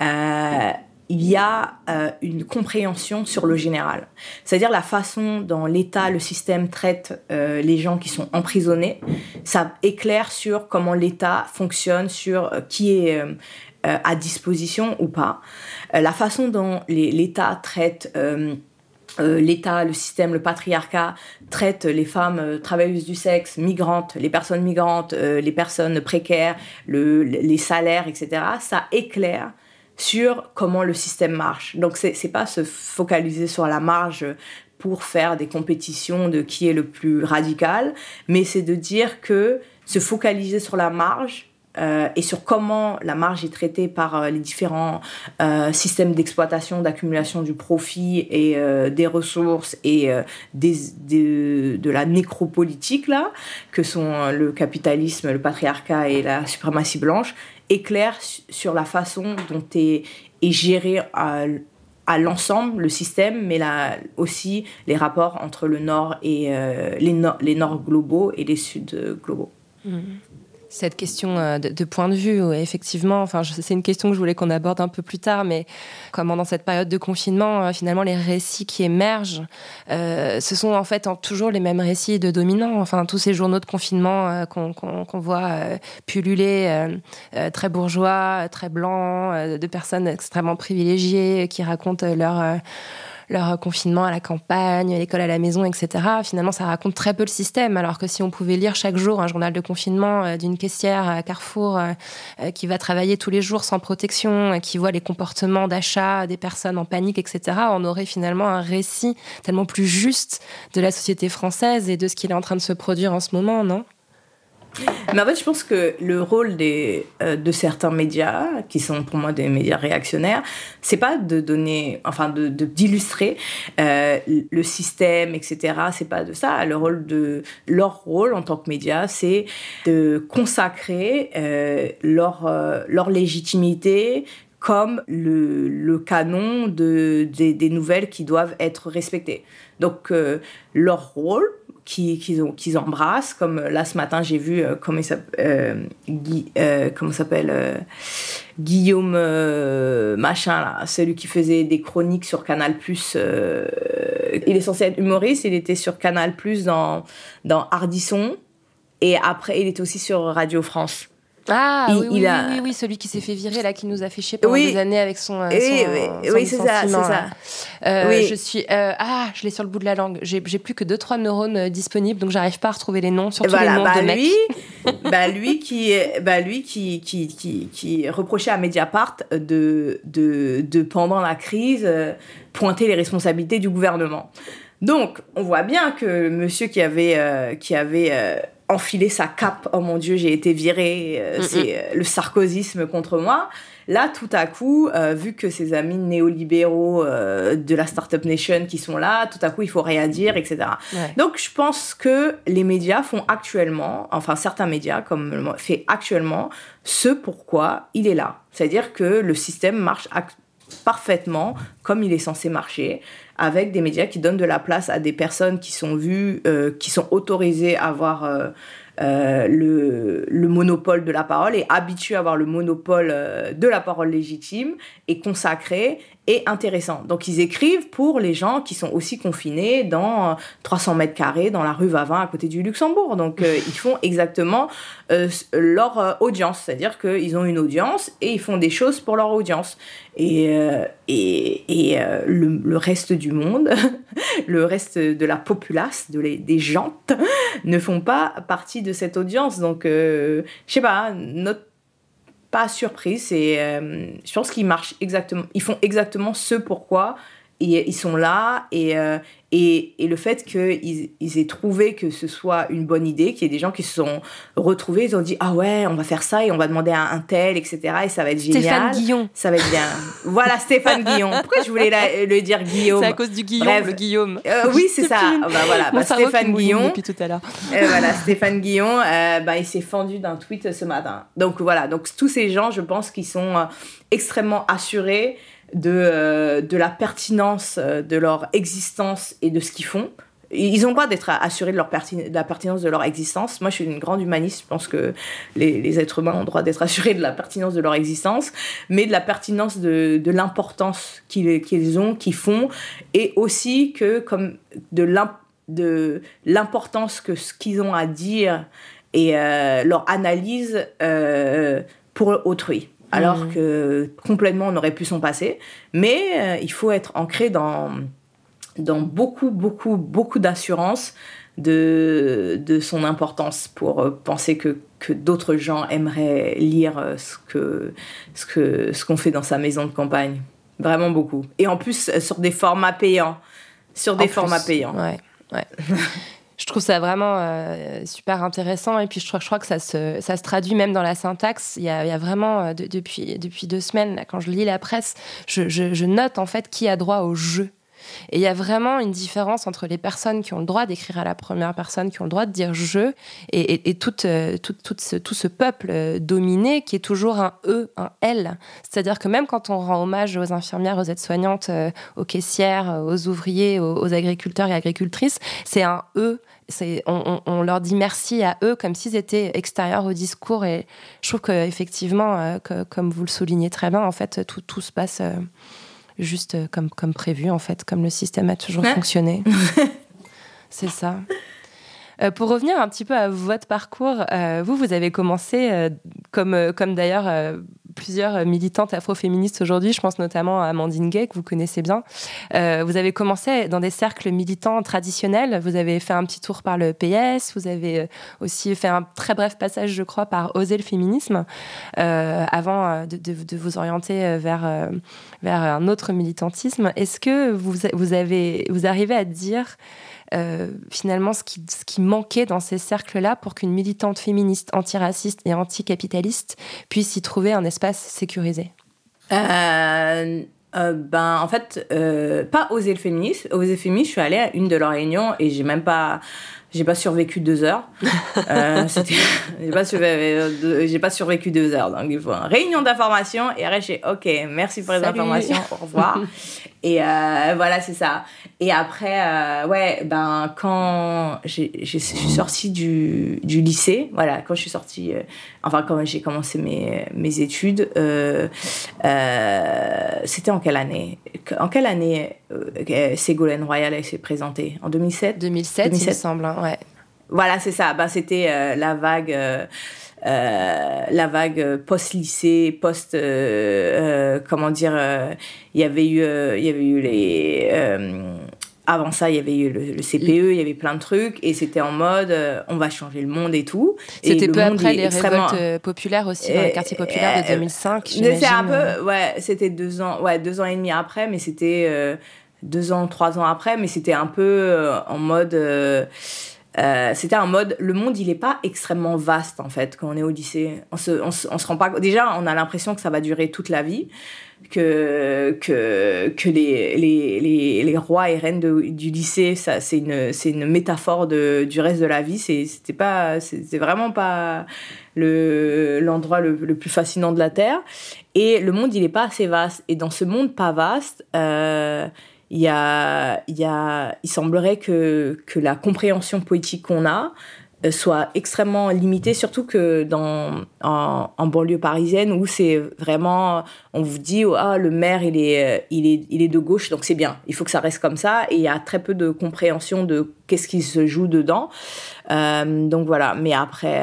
euh, il y a euh, une compréhension sur le général. C'est-à-dire la façon dont l'État, le système traite euh, les gens qui sont emprisonnés, ça éclaire sur comment l'État fonctionne, sur qui est à disposition ou pas. la façon dont l'État traite... l'État, le système, le patriarcat traite les femmes travailleuses du sexe, migrantes, les personnes migrantes, les personnes précaires, le, les salaires, etc. Ça éclaire sur comment le système marche. Donc c'est pas se focaliser sur la marge pour faire des compétitions de qui est le plus radical, mais c'est de dire que se focaliser sur la marge euh, et sur comment la marge est traitée par euh, les différents euh, systèmes d'exploitation, d'accumulation du profit et des ressources et de la nécropolitique, là, que sont le capitalisme, le patriarcat et la suprématie blanche, éclaire sur la façon dont est, est géré à, l'ensemble le système, mais là aussi les rapports entre le nord et les, les nord globaux et les sud globaux. Mmh cette question euh, de, point de vue, effectivement, enfin, c'est une question que je voulais qu'on aborde un peu plus tard, mais comment dans cette période de confinement, euh, finalement, les récits qui émergent, euh, ce sont en fait toujours les mêmes récits de dominants. Enfin, tous ces journaux de confinement qu'on voit pulluler, très bourgeois, très blancs, de personnes extrêmement privilégiées qui racontent leur leur confinement à la campagne, l'école à la maison, etc. Finalement, ça raconte très peu le système, alors que si on pouvait lire chaque jour un journal de confinement euh, d'une caissière à Carrefour euh, euh, qui va travailler tous les jours sans protection, qui voit les comportements d'achat des personnes en panique, etc., on aurait finalement un récit tellement plus juste de la société française et de ce qu'il est en train de se produire en ce moment, non? Mais en fait, je pense que le rôle des, euh, de certains médias, qui sont pour moi des médias réactionnaires, c'est pas de donner, enfin, de d'illustrer euh, le système, etc. C'est pas de ça. Le rôle de leur rôle en tant que médias, c'est de consacrer euh, leur euh, leur légitimité comme le, le canon de, des, des nouvelles qui doivent être respectées. Donc euh, leur rôle, qu'ils qu'ils embrassent comme euh, là ce matin j'ai vu euh, comment il s'appelle euh, euh, s'appelle euh, Guillaume euh, machin là celui qui faisait des chroniques sur Canal Plus il est censé être humoriste il était sur Canal Plus dans dans Ardisson et après il était aussi sur Radio France Ah Il- oui, oui, a- oui, oui, celui qui s'est fait virer là, qui nous a fait chier pendant Oui. des années avec son. euh, oui son- oui, son oui c'est ça c'est. Euh, Oui. Je suis. euh, ah, je l'ai sur le bout de la langue. J'ai plus que 2-3 neurones disponibles, donc j'arrive pas à retrouver les noms, surtout les voilà, noms bah de mecs. lui, bah lui qui, bah lui qui, qui, qui, qui reprochait à Mediapart de, de, de pendant la crise euh, pointer les responsabilités du gouvernement. Donc, on voit bien que monsieur qui avait, qui avait enfilé sa cape, oh mon Dieu, j'ai été viré, euh, c'est euh, le sarkozysme contre moi. Là, tout à coup, euh, vu que ses amis néolibéraux de la Startup Nation qui sont là, tout à coup, il faut rien dire, etc. Ouais. Donc, je pense que les médias font actuellement, enfin certains médias comme le- fait actuellement, ce pourquoi il est là. C'est-à-dire que le système marche parfaitement comme il est censé marcher, avec des médias qui donnent de la place à des personnes qui sont vues, euh, qui sont autorisées à avoir euh, euh, le, le monopole de la parole et habituées à avoir le monopole de la parole légitime et consacré et intéressant. Donc ils écrivent pour les gens qui sont aussi confinés dans euh, 300 mètres carrés dans la rue Vavin à côté du Luxembourg. Donc euh, ils font exactement euh, leur euh, audience, c'est-à-dire qu'ils ont une audience et ils font des choses pour leur audience. Et, euh, et, et euh, le, le reste du monde, le reste de la populace, de les, des gens, ne font pas partie de cette audience. Donc, euh, je sais pas, notre pas surprise. C'est, euh, je pense qu'ils marchent exactement, ils font exactement ce pourquoi et ils sont là et euh, et, et le fait qu'ils ils aient trouvé que ce soit une bonne idée, qu'il y ait des gens qui se sont retrouvés, ils ont dit ah ouais, on va faire ça et on va demander à un tel, etc. Et ça va être génial. Stéphane Guillon. Ça va être bien. voilà Stéphane Guillon. Pourquoi je voulais la- le dire Guillaume? C'est à cause du Guillaume, Bref. le Guillaume. Euh, oui, c'est ça. Bah voilà, bah, Stéphane Guillon. depuis tout à l'heure. Euh, voilà, Stéphane Guillon, euh, bah, il s'est fendu d'un tweet ce matin. Donc voilà, donc tous ces gens, je pense qu'ils sont extrêmement assurés de, euh, de la pertinence euh, de leur existence et de ce qu'ils font. Ils ont pas d'être assurés de, leur de la pertinence de leur existence. Moi, je suis une grande humaniste. Je pense que les, êtres humains ont le droit d'être assurés de la pertinence de leur existence, mais de la pertinence de, de l'importance qu'ils ont, qu'ils font, et aussi que comme de l'im- de l'importance que ce qu'ils ont à dire et euh, leur analyse pour autrui. Alors Mhm. que complètement on aurait pu s'en passer. Mais euh, il faut être ancré dans, dans beaucoup, beaucoup, beaucoup d'assurance de, de son importance pour euh, penser que, que d'autres gens aimeraient lire euh, ce que ce que ce qu'on fait dans sa maison de campagne. Vraiment beaucoup. Et en plus sur des formats payants. Sur des En formats plus. payants. Ouais, ouais. je trouve ça vraiment euh, super intéressant. Et puis, je crois, je que ça se, ça se traduit même dans la syntaxe. Il y a, vraiment, euh, de- depuis, depuis deux semaines, quand je lis la presse, je note en fait qui a droit au jeu. Et il y a vraiment une différence entre les personnes qui ont le droit d'écrire à la première personne, qui ont le droit de dire je, et, euh, tout, ce, peuple euh, dominé qui est toujours un E, un L. C'est-à-dire que même quand on rend hommage aux infirmières, aux aides-soignantes, euh, aux caissières, aux ouvriers, aux, agriculteurs et agricultrices, c'est un E. On, leur dit merci à eux comme s'ils étaient extérieurs au discours. Et je trouve qu'effectivement, que, comme vous le soulignez très bien, en fait, tout, se passe juste euh, comme, comme prévu, en fait, comme le système a toujours Ouais. fonctionné. c'est ça. Euh, pour revenir un petit peu à votre parcours, euh, vous, vous avez commencé, euh, comme, comme d'ailleurs plusieurs militantes afroféministes aujourd'hui, je pense notamment à Amandine Gay, que vous connaissez bien. Vous avez commencé dans des cercles militants traditionnels. Vous avez fait un petit tour par le PS. Vous avez aussi fait un très bref passage, je crois, par Oser le féminisme, avant de, de- vous orienter vers, vers un autre militantisme. Est-ce que vous, vous, avez, vous arrivez à dire finalement ce qui, manquait dans ces cercles-là pour qu'une militante féministe, antiraciste et anticapitaliste puisse y trouver un espace sécurisé euh, euh, ben, en fait, euh, pas oser le féminisme. Oser le féminisme, je suis allée à une de leurs réunions et j'ai même pas j'ai pas survécu deux heures. Euh, j'ai pas, survécu, j'ai pas survécu deux heures. Donc, il faut une réunion d'information. Et après, j'ai OK, merci pour les informations, au revoir. et euh, voilà, c'est ça. Et après, euh, ouais, ben, quand je suis sortie du, du, lycée, voilà, quand je suis sortie, euh, enfin, quand j'ai commencé mes, mes études, euh, c'était en quelle année? En quelle année? Ségolène Royal s'est présentée En 2007 2007, 2007, il me semble, hein, ouais. Voilà, c'est ça. Ben, c'était la vague. Euh, la vague post-lycée, post, euh, euh, comment dire, il y avait eu, il y avait eu les avant ça, il y avait eu le, CPE, il y avait plein de trucs, et c'était en mode, on va changer le monde et tout. C'était peu après les révoltes populaires aussi, dans les quartiers populaires de 2005. C'était un peu, ouais, c'était deux ans, ouais, deux ans et demi après, mais c'était deux ans, trois ans après, mais c'était un peu en mode euh, c'était un mode, le monde il est pas extrêmement vaste en fait quand on est au lycée. On se, on se, rend pas, déjà on a l'impression que ça va durer toute la vie, que, que, que les, les, les, les rois et reines du lycée, ça, c'est une, c'est une métaphore de, du reste de la vie. C'est, c'était pas, c'était vraiment pas le, l'endroit le, le, plus fascinant de la Terre. Et le monde il est pas assez vaste. Et dans ce monde pas vaste, euh, il y a, y a, il semblerait que, que la compréhension politique qu'on a euh, soit extrêmement limitée, surtout que dans, en, banlieue parisienne où c'est vraiment, on vous dit, oh, ah, le maire, il est, euh, il, est, il est de gauche, donc c'est bien, il faut que ça reste comme ça, et il y a très peu de compréhension de qu'est-ce qui se joue dedans. Euh, donc voilà, mais après,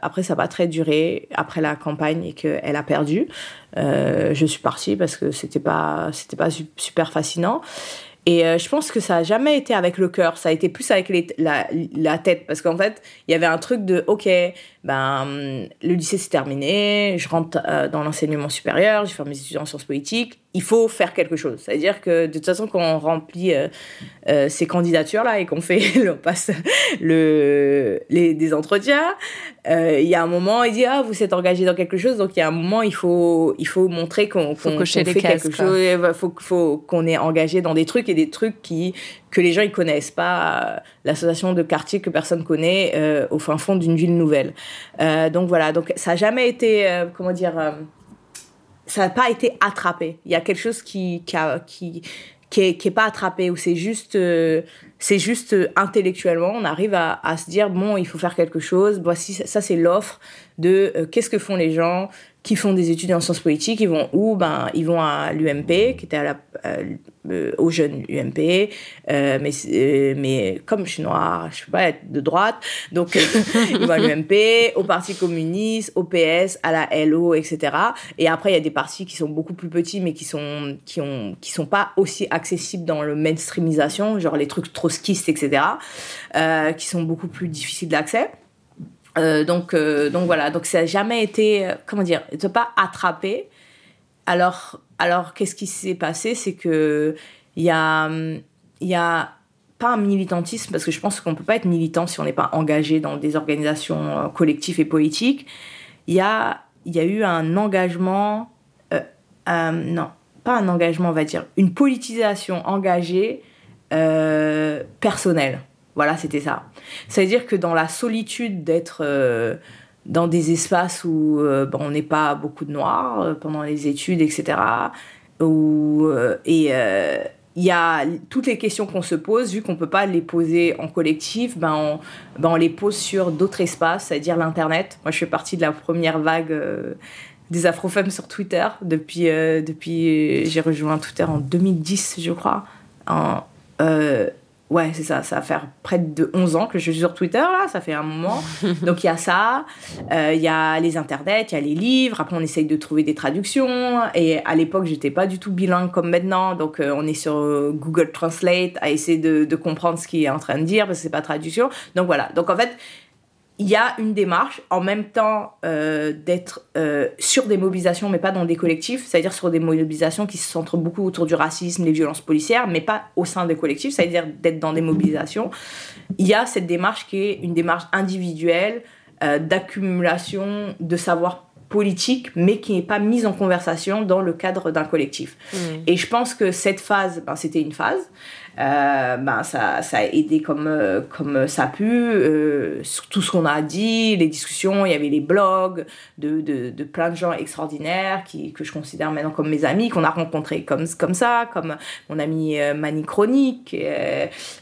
après ça va très durer, après la campagne et qu'elle a perdu. Euh, je suis partie parce que c'était pas, c'était pas super fascinant. Et euh, je pense que ça a jamais été avec le cœur, ça a été plus avec la, la, tête. Parce qu'en fait, il y avait un truc de, ok, ben, le lycée c'est terminé, je rentre euh, dans l'enseignement supérieur, je fais mes études en sciences politiques, il faut faire quelque chose. C'est-à-dire que de toute façon, quand on remplit euh, ces candidatures-là et qu'on fait, on passe le, les, des entretiens, il y a un moment, il dit, ah, vous êtes engagé dans quelque chose, donc il y a un moment, il faut, il faut montrer qu'on qu qu fait quelque chose, il faut, faut qu'on est engagé dans des trucs des trucs qui, que les gens ils connaissent pas. L'association de quartier que personne connaît euh, au fin fond d'une ville nouvelle. Euh, donc voilà, donc ça n'a jamais été, euh, comment dire, ça n'a pas été attrapé. Il y a quelque chose qui, qui, qui qui est, pas attrapé ou c'est juste c'est juste intellectuellement on arrive à, se dire bon il faut faire quelque chose voici ça c'est l'offre de qu'est-ce que font les gens qui font des études en sciences politiques, ils vont où? Ben, ils vont à l'UMP, qui était à la, euh, au jeune UMP, euh, mais, euh, mais comme je suis noire, je peux pas être de droite, donc ils vont à l'UMP, au Parti communiste, au PS, à la LO, etc. Et après, il y a des partis qui sont beaucoup plus petits, mais qui sont, qui qui sont pas aussi accessibles dans le mainstreamisation, genre les trucs trotskistes, etc., qui sont beaucoup plus difficiles d'accès. Euh, donc, euh, donc voilà, donc ça n'a jamais été, euh, comment dire, ne pas attrapé. Alors, alors qu'est-ce qui s'est passé? C'est que il y a, y a pas un militantisme, parce que je pense qu'on ne peut pas être militant si on n'est pas engagé dans des organisations collectives et politiques. Il y a, y a eu un engagement, non, pas un engagement, on va dire, une politisation engagée personnelle. Voilà, c'était ça. Ça veut dire que dans la solitude d'être euh, dans des espaces où euh, on n'est pas beaucoup de noirs euh, pendant les études, etc., où, et il y a toutes les questions qu'on se pose, vu qu'on ne peut pas les poser en collectif, ben on, ben on les pose sur d'autres espaces, c'est-à-dire l'Internet. Moi, je fais partie de la première vague des afrofemmes sur Twitter. Depuis, depuis j'ai rejoint Twitter en 2010, je crois. Ouais, c'est ça, ça va faire près de 11 ans que je suis sur Twitter, là, ça fait un moment. Donc il y a ça, euh, il y a les internets, il y a les livres, après on essaye de trouver des traductions. Et à l'époque, j'étais pas du tout bilingue comme maintenant, donc euh, on est sur euh, Google Translate à essayer de, de comprendre ce qu'il est en train de dire, parce que c'est pas traduction. Donc voilà, donc en fait, il y a une démarche en même temps euh, d'être euh, sur des mobilisations mais pas dans des collectifs, c'est-à-dire sur des mobilisations qui se centrent beaucoup autour du racisme, les violences policières, mais pas au sein des collectifs, c'est-à-dire d'être dans des mobilisations. Il y a cette démarche qui est une démarche individuelle euh, d'accumulation de savoir politique, mais qui n'est pas mise en conversation dans le cadre d'un collectif. Mmh. Et je pense que cette phase, ben, c'était une phase. Euh, ben ça, ça, a aidé comme, euh, comme ça a pu, euh, tout ce qu'on a dit, les discussions, il y avait les blogs de, de, de, plein de gens extraordinaires qui, que je considère maintenant comme mes amis, qu'on a rencontrés comme, comme ça, comme mon ami Mani Chronique,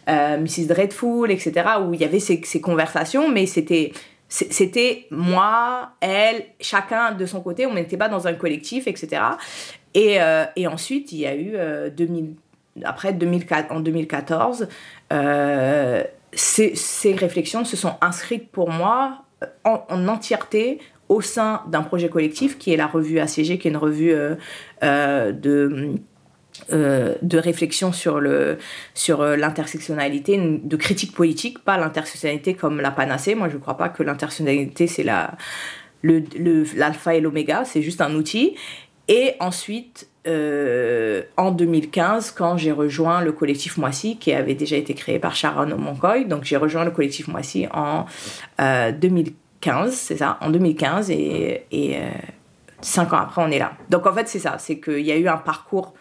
Mrs. Dreadful, etc., où il y avait ces, ces conversations, mais c'était c'était moi, elle, chacun de son côté, on n'était pas dans un collectif, etc. Et, et ensuite, il y a eu 2000, après 2004, en 2014, euh, ces, réflexions se sont inscrites pour moi euh, en, entièreté au sein d'un projet collectif qui est la revue ACG, qui est une revue euh, de, de réflexion sur le sur l'intersectionnalité, de critique politique, pas l'intersectionnalité comme la panacée. Moi, je ne crois pas que l'intersectionnalité c'est la l'alpha le, et l'oméga, c'est juste un outil. Et ensuite, euh, en 2015 quand j'ai rejoint le collectif Moissy qui avait déjà été créé par Sharon Moncoy. Donc j'ai rejoint le collectif Moissy en 2015, euh, c'est ça, en 2015 et, euh, cinq ans après on est là. Donc en fait c'est ça, c'est qu'il y a eu un parcours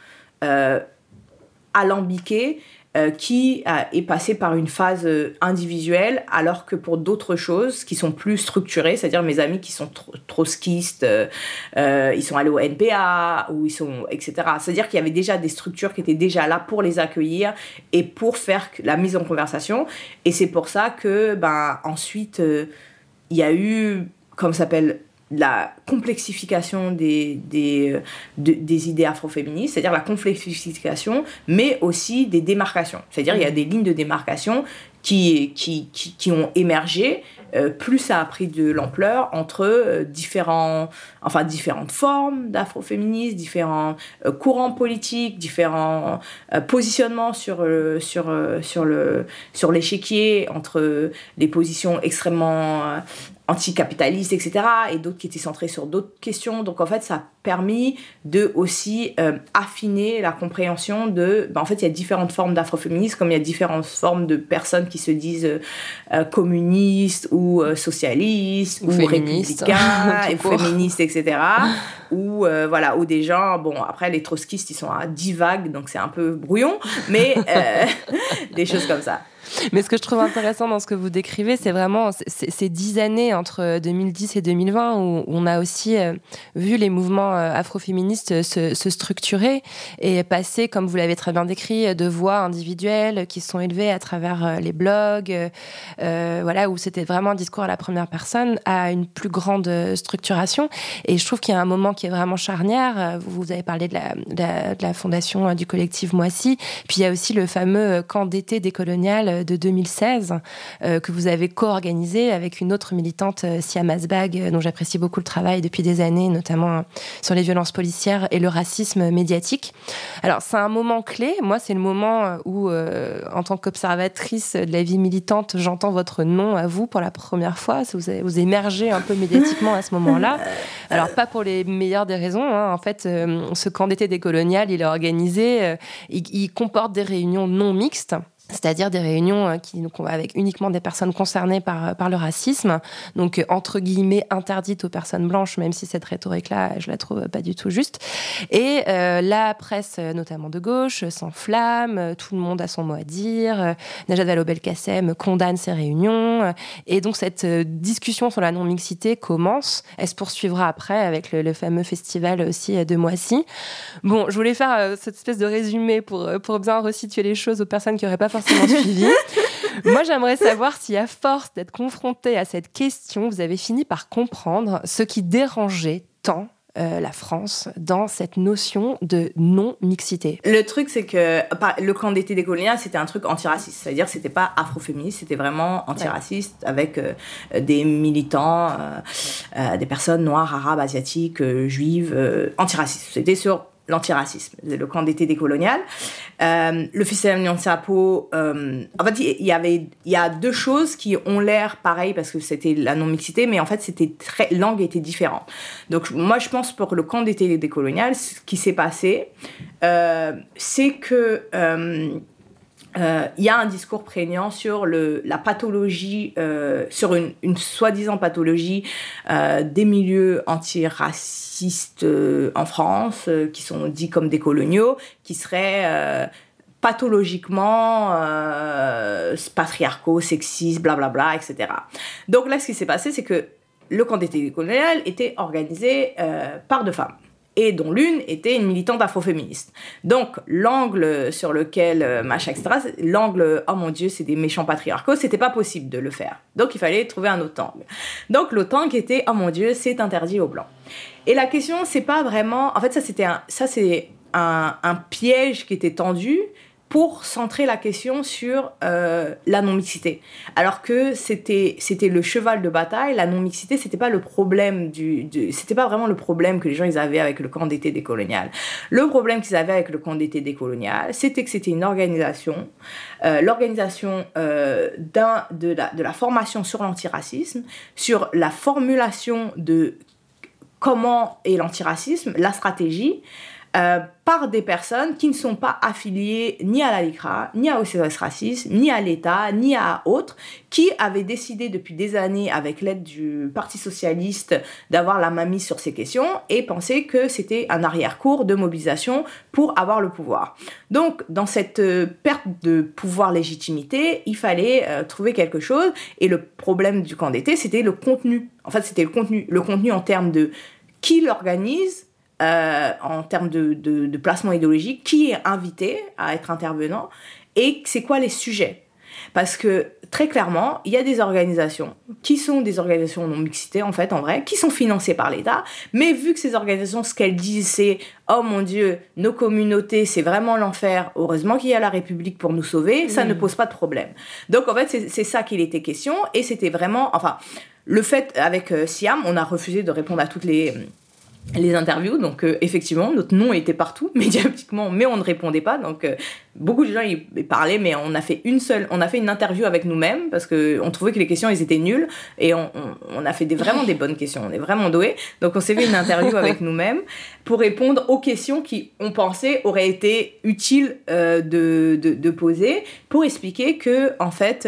alambiqué euh, qui est passé par une phase euh, individuelle, alors que pour d'autres choses qui sont plus structurées, c'est-à-dire mes amis qui sont trotskistes, euh, ils sont allés au NPA, ou ils sont, etc. C'est-à-dire qu'il y avait déjà des structures qui étaient déjà là pour les accueillir et pour faire la mise en conversation. Et c'est pour ça que, ben, ensuite, il y a eu, comme s'appelle, la complexification des, des, euh, des idées afroféministes, c'est-à-dire la complexification, mais aussi des démarcations. C'est-à-dire il y a des lignes de démarcation qui, qui, qui, ont émergé, euh, plus ça a pris de l'ampleur entre euh, différents, enfin, différentes formes d'afroféminisme, différents courants politiques, différents positionnements sur, sur, sur, sur l'échiquier entre les positions extrêmement anticapitalistes, etc., et d'autres qui étaient centrés sur d'autres questions. Donc en fait, ça a permis de aussi euh, affiner la compréhension de, ben, en fait, il y a différentes formes d'afroféminisme, comme il y a différentes formes de personnes qui se disent euh, euh, communistes ou socialistes ou, républicains, et féministes, etc. ou voilà, ou des gens, bon, après les trotskistes, ils sont à 10 vagues, donc c'est un peu brouillon, mais des choses comme ça. Mais ce que je trouve intéressant dans ce que vous décrivez, c'est vraiment ces dix années entre 2010 et 2020 où on a aussi euh, vu les mouvements euh, afroféministes se, structurer et passer, comme vous l'avez très bien décrit, de voix individuelles qui sont élevées à travers euh, les blogs, voilà, où c'était vraiment un discours à la première personne, à une plus grande structuration. Et je trouve qu'il y a un moment qui est vraiment charnière. Vous avez parlé de la, de la, fondation du collectif Moissy, puis il y a aussi le fameux camp d'été décolonial de 2016 euh, que vous avez co-organisé avec une autre militante, euh, Siam Asbag, euh, dont j'apprécie beaucoup le travail depuis des années, notamment sur les violences policières et le racisme médiatique. Alors c'est un moment clé. Moi, c'est le moment où, en tant qu'observatrice de la vie militante, j'entends votre nom à vous pour la première fois. Vous, vous émergez un peu médiatiquement à ce moment-là. Alors pas pour les meilleures des raisons. Hein. En fait, ce camp d'été décolonial, il est organisé. il comporte des réunions non mixtes c'est-à-dire des réunions euh, qui, donc, avec uniquement des personnes concernées par, euh, le racisme, donc euh, entre guillemets interdites aux personnes blanches, même si cette rhétorique-là, je la trouve pas du tout juste. Et la presse, notamment de gauche, s'enflamme, tout le monde a son mot à dire, Najat Vallaud-Belkacem condamne ces réunions, et donc cette discussion sur la non-mixité commence, elle se poursuivra après avec le, fameux festival aussi de Moissy. Bon, je voulais faire cette espèce de résumé pour, pour bien resituer les choses aux personnes qui n'auraient pas forcément suivi. Moi, j'aimerais savoir si, à force d'être confronté à cette question, vous avez fini par comprendre ce qui dérangeait tant euh, la France dans cette notion de non-mixité Le truc, c'est que le camp d'été des coloniens, c'était un truc antiraciste. C'est-à-dire que c'était pas afroféministe, c'était vraiment antiraciste avec euh, des militants, euh, des personnes noires, arabes, asiatiques, juives, antiracistes. C'était sur l'antiracisme, le camp d'été décolonial. Euh, le festival Nyansapo, euh, en fait, il y avait, il y a deux choses qui ont l'air pareilles parce que c'était la non-mixité, mais en fait, c'était très, langue était différente. Donc, moi, je pense pour le camp d'été décolonial, ce qui s'est passé, euh, c'est que euh, il y a un discours prégnant sur la pathologie, euh, sur une, soi-disant pathologie euh, des milieux antiracistes en France, qui sont dits comme des coloniaux, qui seraient pathologiquement patriarcaux, sexistes, blablabla, etc. Donc là, ce qui s'est passé, c'est que le camp d'été colonial était organisé par deux femmes et dont l'une était une militante afroféministe. Donc, l'angle sur lequel, euh, machin, etc., l'angle, oh mon dieu, c'est des méchants patriarcaux, c'était pas possible de le faire. Donc, il fallait trouver un autre angle. Donc, l'autre angle était, oh mon dieu, c'est interdit aux blancs. Et la question, c'est pas vraiment. En fait, ça, c'était un, ça, c'est un piège qui était tendu pour centrer la question sur euh, la non-mixité. Alors que c'était le cheval de bataille, la non-mixité, c'était pas le problème du, c'était pas vraiment le problème que les gens ils avaient avec le camp d'été décolonial. Le problème qu'ils avaient avec le camp d'été décolonial, c'était que c'était une organisation, euh, l'organisation euh, de la de la formation sur l'antiracisme, sur la formulation de comment est l'antiracisme, la stratégie, euh, par des personnes qui ne sont pas affiliées ni à la LICRA, ni à OCS Racisme, ni à l'État, ni à autres, qui avaient décidé depuis des années, avec l'aide du Parti Socialiste, d'avoir la main mise sur ces questions et pensaient que c'était un arrière-cours de mobilisation pour avoir le pouvoir. Donc, dans cette euh, perte de pouvoir légitimité, il fallait euh, trouver quelque chose et le problème du camp d'été, c'était le contenu. En fait, c'était le contenu. Le contenu en termes de qui l'organise, euh, en termes de, de, de placement idéologique, qui est invité à être intervenant et c'est quoi les sujets? Parce que très clairement, il y a des organisations qui sont des organisations non mixité en fait, en vrai, qui sont financées par l'État, mais vu que ces organisations, ce qu'elles disent, c'est oh mon Dieu, nos communautés, c'est vraiment l'enfer. Heureusement qu'il y a la République pour nous sauver, ça ne pose pas de problème. Donc en fait, c'est c'est ça qu'il était question et c'était vraiment, enfin, le fait avec euh, Siam, on a refusé de répondre à toutes les les interviews. Donc, euh, effectivement, notre nom était partout médiatiquement, mais on ne répondait pas. Donc, euh, beaucoup de gens y parlaient, mais on a fait une seule, on a fait une interview avec nous-mêmes parce que on trouvait que les questions, elles étaient nulles et on, on, on a fait des, vraiment des bonnes questions. On est vraiment doués. Donc, on s'est fait une interview avec nous-mêmes pour répondre aux questions qui, on pensait, auraient été utiles euh, de, de, de poser pour expliquer que, en fait,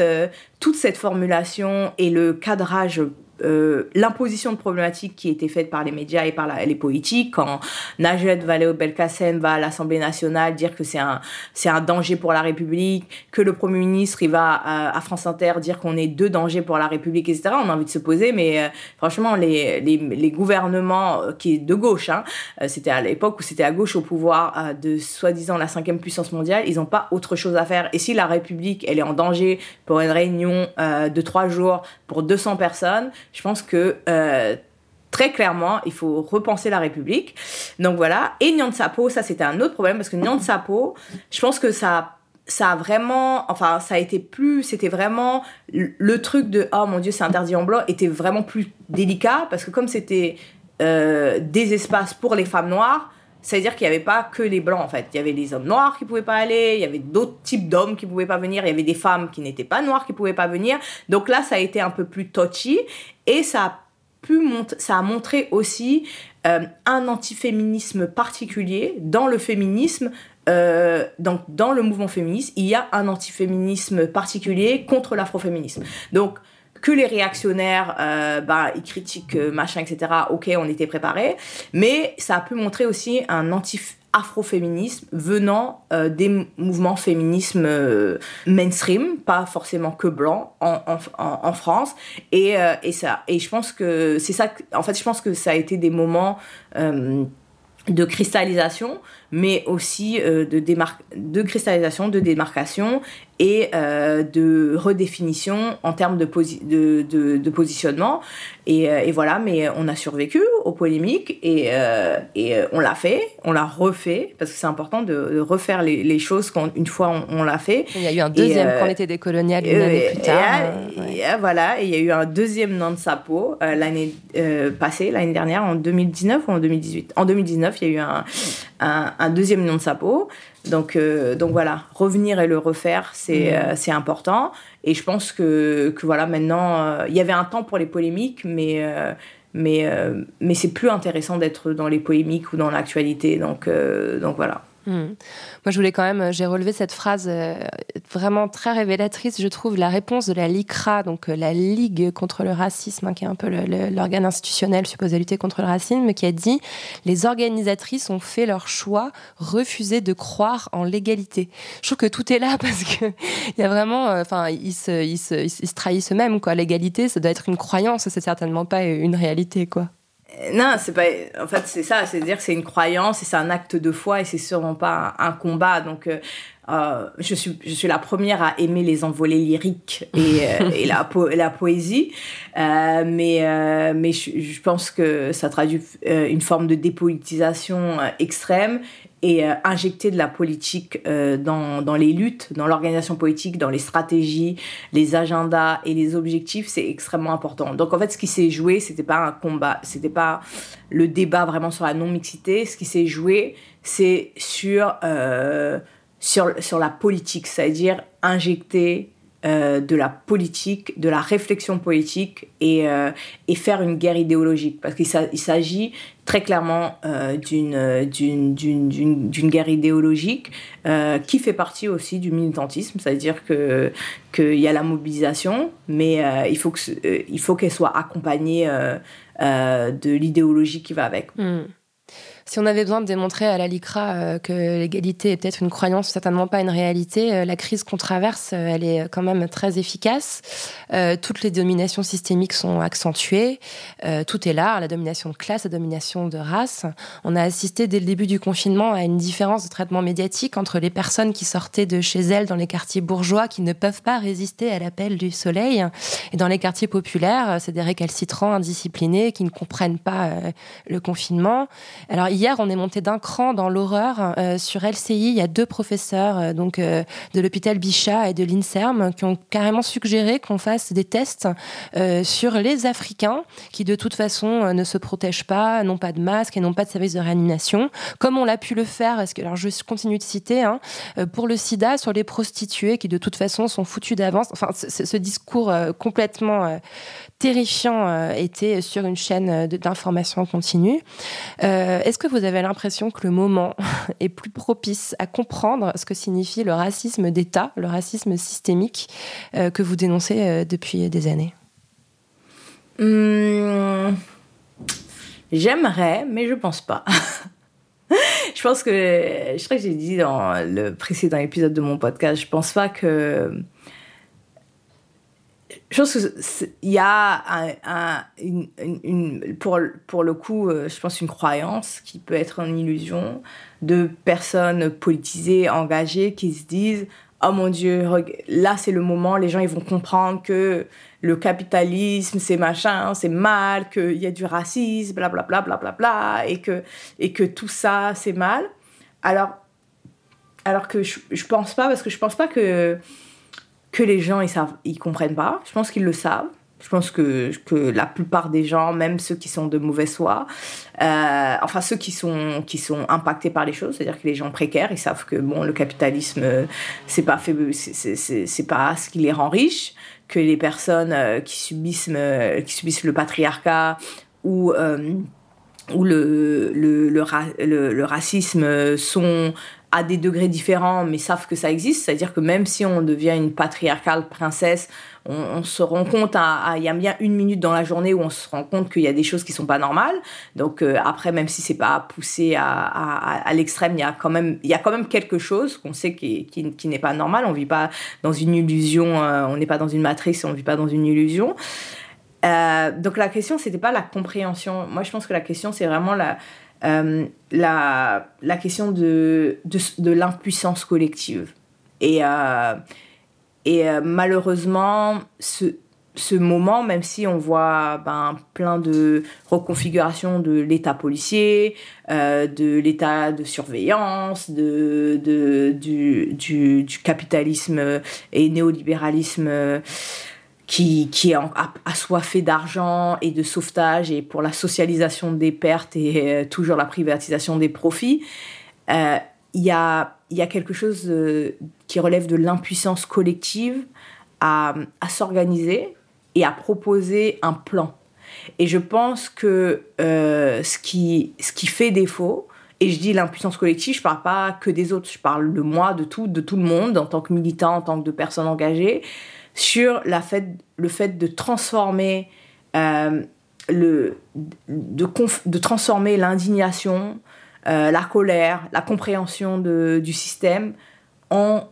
toute cette formulation et le cadrage euh, l'imposition de problématiques qui était faite par les médias et par les politiques, quand Najed Vallaud-Belkacem va à l'Assemblée nationale dire que c'est un, c'est un danger pour la République, que le Premier ministre il va à, à France Inter dire qu'on est deux dangers pour la République, etc. On a envie de se poser, mais euh, franchement, les, les, les gouvernements euh, qui est de gauche, hein, euh, c'était à l'époque où c'était à gauche au pouvoir euh, de soi-disant la cinquième puissance mondiale, ils n'ont pas autre chose à faire. Et si la République, elle est en danger pour une réunion euh, de trois jours pour 200 personnes, je pense que euh, très clairement, il faut repenser la République. Donc voilà. Et Nyansapo, ça c'était un autre problème parce que Nyansapo, je pense que ça ça a vraiment enfin ça a été plus c'était vraiment le le truc de oh mon dieu c'est interdit en blanc était vraiment plus délicat parce que comme c'était euh, des espaces pour les femmes noires c'est-à-dire qu'il n'y avait pas que les blancs en fait. Il y avait les hommes noirs qui pouvaient pas aller, il y avait d'autres types d'hommes qui pouvaient pas venir, il y avait des femmes qui n'étaient pas noires qui pouvaient pas venir. Donc là, ça a été un peu plus touchy et ça a pu mont- ça a montré aussi euh, un antiféminisme particulier dans le féminisme. Euh, donc dans le mouvement féministe, il y a un antiféminisme particulier contre l'afroféminisme. Donc que les réactionnaires, euh, bah, ils critiquent euh, machin, etc. Ok, on était préparés, mais ça a pu montrer aussi un anti afroféminisme venant euh, des mouvements féminisme euh, mainstream, pas forcément que blanc en, France. Et, et ça, et je pense que c'est ça. En fait, je pense que ça a été des moments. de cristallisation, mais aussi de, de cristallisation, de démarcation et euh, de redéfinition en termes de, de, de, positionnement. Et, euh, et, voilà, mais on a survécu aux polémiques et, euh, et on l'a fait, on l'a refait, parce que c'est important de, refaire les, les, choses quand une fois on, l'a fait. Il y a eu un deuxième quand on était décolonial une année plus tard. Et, voilà, il y a eu un deuxième nom de Sapo l'année passée, l'année dernière, en 2019 ou en 2018. En 2019, il y a eu un, un, un deuxième nom de Sapo. Donc, euh, donc voilà, revenir et le refaire, c'est mm. euh, c'est important. Et je pense que, que voilà, maintenant, euh, il y avait un temps pour les polémiques, mais, mais, mais c'est plus intéressant d'être dans les polémiques ou dans l'actualité. Donc, donc voilà. Hmm. Moi, je voulais quand même, euh, j'ai relevé cette phrase euh, vraiment très révélatrice, je trouve, la réponse de la LICRA, donc euh, la Ligue contre le racisme, hein, qui est un peu l'organe institutionnel supposé lutter contre le racisme, qui a dit les organisatrices ont fait leur choix, refusé de croire en l'égalité. Je trouve que tout est là parce que il y a vraiment, enfin, se, ils se trahissent eux-mêmes, quoi. L'égalité, ça doit être une croyance, c'est certainement pas une réalité, quoi. Non, c'est pas. En fait, c'est ça. C'est dire que c'est une croyance et c'est un acte de foi et c'est sûrement pas un, combat. Donc, euh, euh, je suis je suis la première à aimer les envolées lyriques et, euh, et la la poésie, mais mais je, je, pense que ça traduit une forme de dépolitisation extrême et euh, injecter de la politique euh, dans, dans, les luttes, dans l'organisation politique, dans les stratégies, les agendas et les objectifs, c'est extrêmement important. Donc en fait, ce qui s'est joué, c'était pas un combat, c'était pas le débat vraiment sur la non-mixité. Ce qui s'est joué, c'est sur, euh, sur, sur la politique, c'est-à-dire injecter euh, de la politique, de la réflexion politique et, euh, et faire une guerre idéologique. Parce qu'il s'agit très clairement euh, d'une guerre idéologique qui fait partie aussi du militantisme, c'est-à-dire que qu'il y a la mobilisation, mais il faut qu'elle soit accompagnée de l'idéologie qui va avec. Hmm si on avait besoin de démontrer à la LICRA euh, que l'égalité est peut-être une croyance, certainement pas une réalité, euh, la crise qu'on traverse, euh, elle est quand même très efficace. toutes les dominations systémiques sont accentuées. tout est là, la domination de classe, la domination de race. On a assisté dès le début du confinement à une différence de traitement médiatique entre les personnes qui sortaient de chez elles dans les quartiers bourgeois, qui ne peuvent pas résister à l'appel du soleil, et dans les quartiers populaires, c'est des récalcitrants indisciplinés qui ne comprennent pas le confinement. Alors hier, on est monté d'un cran dans l'horreur. Euh, sur LCI, il y a deux professeurs euh, donc euh, de l'hôpital Bichat et de l'Inserm qui ont carrément suggéré qu'on fasse des tests sur les Africains qui de toute façon ne se protègent pas, n'ont pas de masque et n'ont pas de service de réanimation, comme on l'a pu le faire. Que alors je continue de citer hein, pour le SIDA sur les prostituées qui de toute façon sont foutues d'avance. Enfin, ce discours complètement terrifiant était sur une chaîne d'information continue. Est-ce que vous avez l'impression que le moment est plus propice à comprendre ce que signifie le racisme d'État, le racisme systémique euh, que vous dénoncez euh, depuis des années? Hum, J'aimerais, mais je pense pas. je pense que, je crois que j'ai dit dans le précédent épisode de mon podcast, je pense pas que je pense qu'il y a un, pour, pour le coup, euh, je pense une croyance qui peut être une illusion de personnes politisées, engagées, qui se disent Oh mon Dieu, là c'est le moment, les gens ils vont comprendre que le capitalisme c'est machin, c'est mal, qu'il y a du racisme, blablabla, bla, bla, bla, et, que, et que tout ça c'est mal. Alors, alors que je, je pense pas, parce que je pense pas que que les gens ils savent, ils comprennent pas. Je pense qu'ils le savent. Je pense que, que la plupart des gens, même ceux qui sont de mauvaise foi, euh, enfin ceux qui sont, qui sont impactés par les choses, c'est-à-dire que les gens précaires, ils savent que bon, le capitalisme, c'est pas, fait, c'est, pas ce qui les rend riches, que les personnes euh, qui, subissent, euh, qui subissent le patriarcat ou, ou le, le, le, le racisme sont à des degrés différents, mais savent que ça existe. C'est-à-dire que même si on devient une patriarcale princesse, on, se rend compte, il y a bien une minute dans la journée où on se rend compte qu'il y a des choses qui sont pas normales. Donc euh, après, même si c'est pas poussé à, à, l'extrême, il y a quand même, y a quand même quelque chose qu'on sait qui, qui, qui n'est pas normal. On vit pas dans une illusion, euh, on n'est pas dans une matrice, on vit pas dans une illusion. Euh, donc la question, c'était pas la compréhension. Moi, je pense que la question, c'est vraiment la, euh, la, la question de, de, l'impuissance collective. Et, euh, et malheureusement, ce, ce moment, même si on voit ben, plein de reconfigurations de l'état policier, euh, de l'état de surveillance, de, de du, du, capitalisme et néolibéralisme qui, qui est assoiffé d'argent et de sauvetage et pour la socialisation des pertes et euh, toujours la privatisation des profits, euh, il y, a, y a quelque chose qui relève de l'impuissance collective à, s'organiser et à proposer un plan. Et je pense que euh, ce, qui, ce qui fait défaut, et je dis l'impuissance collective, je parle pas que des autres, je parle de moi, de tout, de tout le monde, en tant que militant, en tant que de personne engagée, sur le fait de transformer euh, le, de, de transformer l'indignation, euh, la colère, la compréhension de, du système en,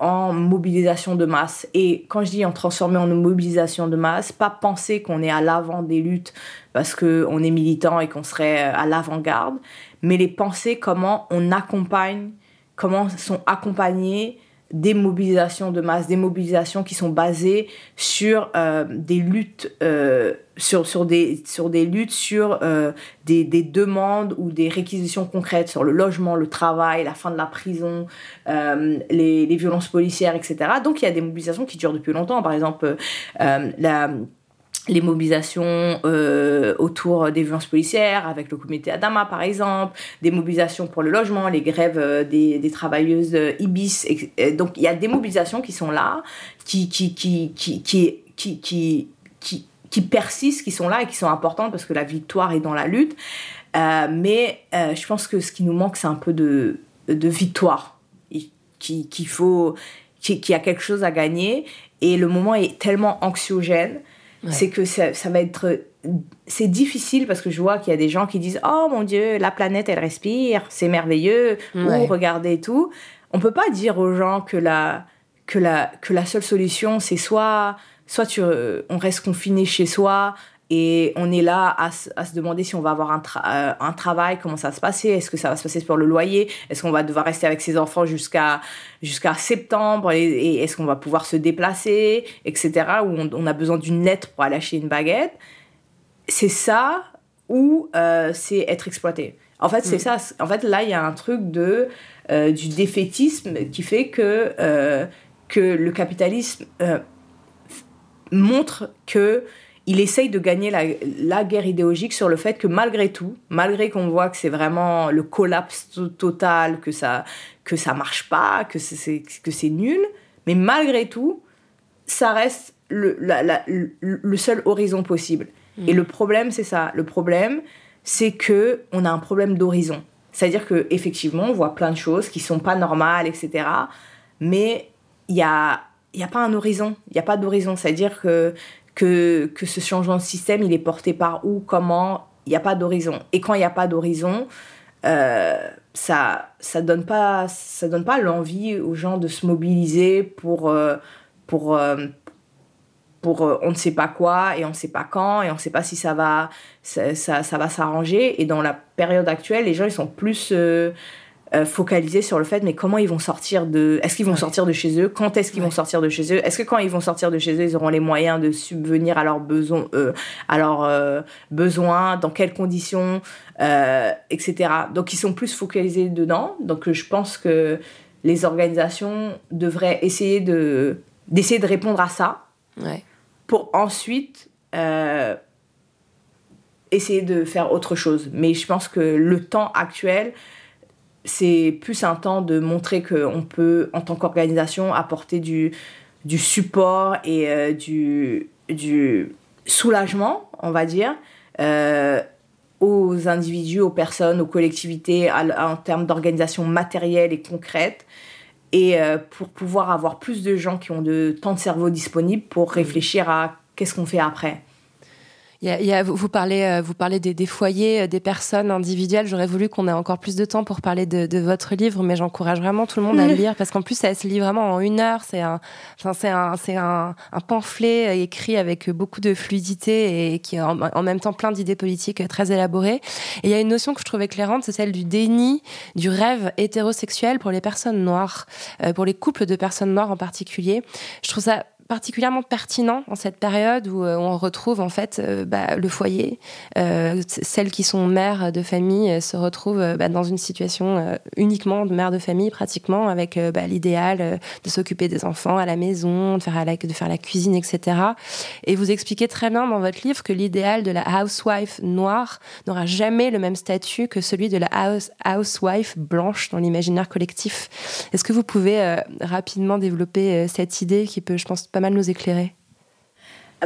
en mobilisation de masse. Et quand je dis en transformer en mobilisation de masse, pas penser qu'on est à l'avant des luttes parce qu'on est militant et qu'on serait euh, à l'avant-garde, mais les penser comment on accompagne, comment sont accompagnés des mobilisations de masse, des mobilisations qui sont basées sur euh, des luttes, euh, sur, des, luttes, sur euh, des, des, demandes ou des réquisitions concrètes sur le logement, le travail, la fin de la prison, les, violences policières, etc. Donc il y a des mobilisations qui durent depuis longtemps. Par exemple, la les mobilisations euh, autour des violences policières, avec le comité Adama par exemple, des mobilisations pour le logement, les grèves euh, des, travailleuses Ibis. donc il y a des mobilisations qui sont là, qui, qui, qui, qui, qui, qui, qui, qui, persistent, qui sont là et qui sont importantes parce que la victoire est dans la lutte. Euh, mais je pense que ce qui nous manque, c'est un peu de, de victoire, qu'il qui faut, qu'il y a quelque chose à gagner. Et le moment est tellement anxiogène c'est que ça, ça, va être c'est difficile parce que je vois qu'il y a des gens qui disent oh mon dieu la planète elle respire c'est merveilleux ou regardez tout. On peut pas dire aux gens que la que la que la seule solution c'est soit soit tu, on reste confiné chez soi et on est là à, à, se demander si on va avoir un, euh, un travail, comment ça va se passer, est-ce que ça va se passer pour le loyer, est-ce qu'on va devoir rester avec ses enfants jusqu'à jusqu'à septembre, et, est-ce qu'on va pouvoir se déplacer, etc., où on, on a besoin d'une lettre pour aller acheter une baguette. C'est ça ou euh, c'est être exploité. En fait, c'est mm. ça. En fait, là, il y a un truc de, euh, du défaitisme qui fait que, que le capitalisme montre que il essaye de gagner la, guerre idéologique sur le fait que malgré tout, malgré qu'on voit que c'est vraiment le collapse total, que ça que ça marche pas, que c'est que c'est nul, mais malgré tout, ça reste le, le seul horizon possible. Et mm. le problème, c'est ça. Le problème, c'est que on a un problème d'horizon. C'est-à-dire que effectivement, on voit plein de choses qui sont pas normales, etc. Mais il y a il n'y a pas un horizon, il n'y a pas d'horizon. C'est-à-dire que que, que ce changement de système, il est porté par où, comment, il n'y a pas d'horizon. Et quand il n'y a pas d'horizon, euh, ça ça donne pas donne pas l'envie aux gens de se mobiliser pour euh, pour euh, pour on ne sait pas quoi et on ne sait pas quand et on ne sait pas si ça va ça va s'arranger et dans la période actuelle les gens ils sont plus euh, focaliser sur le fait mais comment ils vont sortir de est-ce qu'ils vont sortir de chez eux? Quand est-ce qu'ils vont sortir de chez eux? Est-ce que quand ils vont sortir de chez eux ils auront les moyens de subvenir à leurs besoins euh, à leurs euh, besoins dans quelles conditions etc donc ils sont plus focalisés dedans. Donc je pense que les organisations devraient essayer de d'essayer de répondre à ça. Pour ensuite essayer de faire autre chose. Mais je pense que le temps actuel c'est plus un temps de montrer qu'on peut, en tant qu'organisation, apporter du, du support et euh, du, du soulagement, on va dire, euh, aux individus, aux personnes, aux collectivités, en termes d'organisation matérielle et concrète, et euh, pour pouvoir avoir plus de gens qui ont de temps de cerveau disponible pour réfléchir à qu'est-ce qu'on fait après. Vous, parlez, euh, vous parlez des, foyers, euh, des personnes individuelles. J'aurais voulu qu'on ait encore plus de temps pour parler de, votre livre, mais j'encourage vraiment tout le monde à le lire parce qu'en plus, ça se lit vraiment en une heure. C'est un, c'est un, un, un, pamphlet écrit avec beaucoup de fluidité et qui est en, même temps plein d'idées politiques très élaborées. Et il y a une notion que je trouve éclairante, c'est celle du déni du rêve hétérosexuel pour les personnes noires, euh, pour les couples de personnes noires en particulier. Je trouve ça particulièrement pertinent en cette période où euh, on retrouve en fait euh, bah, le foyer. Euh, celles qui sont mères de famille se retrouvent bah, dans une situation uniquement de mère de famille pratiquement avec bah, l'idéal de s'occuper des enfants à la maison, de faire la, cuisine, etc. Et vous expliquez très bien dans votre livre que l'idéal de la housewife noire n'aura jamais le même statut que celui de la house, housewife blanche dans l'imaginaire collectif. Est-ce que vous pouvez rapidement développer cette idée qui peut, je pense, pas mal nous éclairer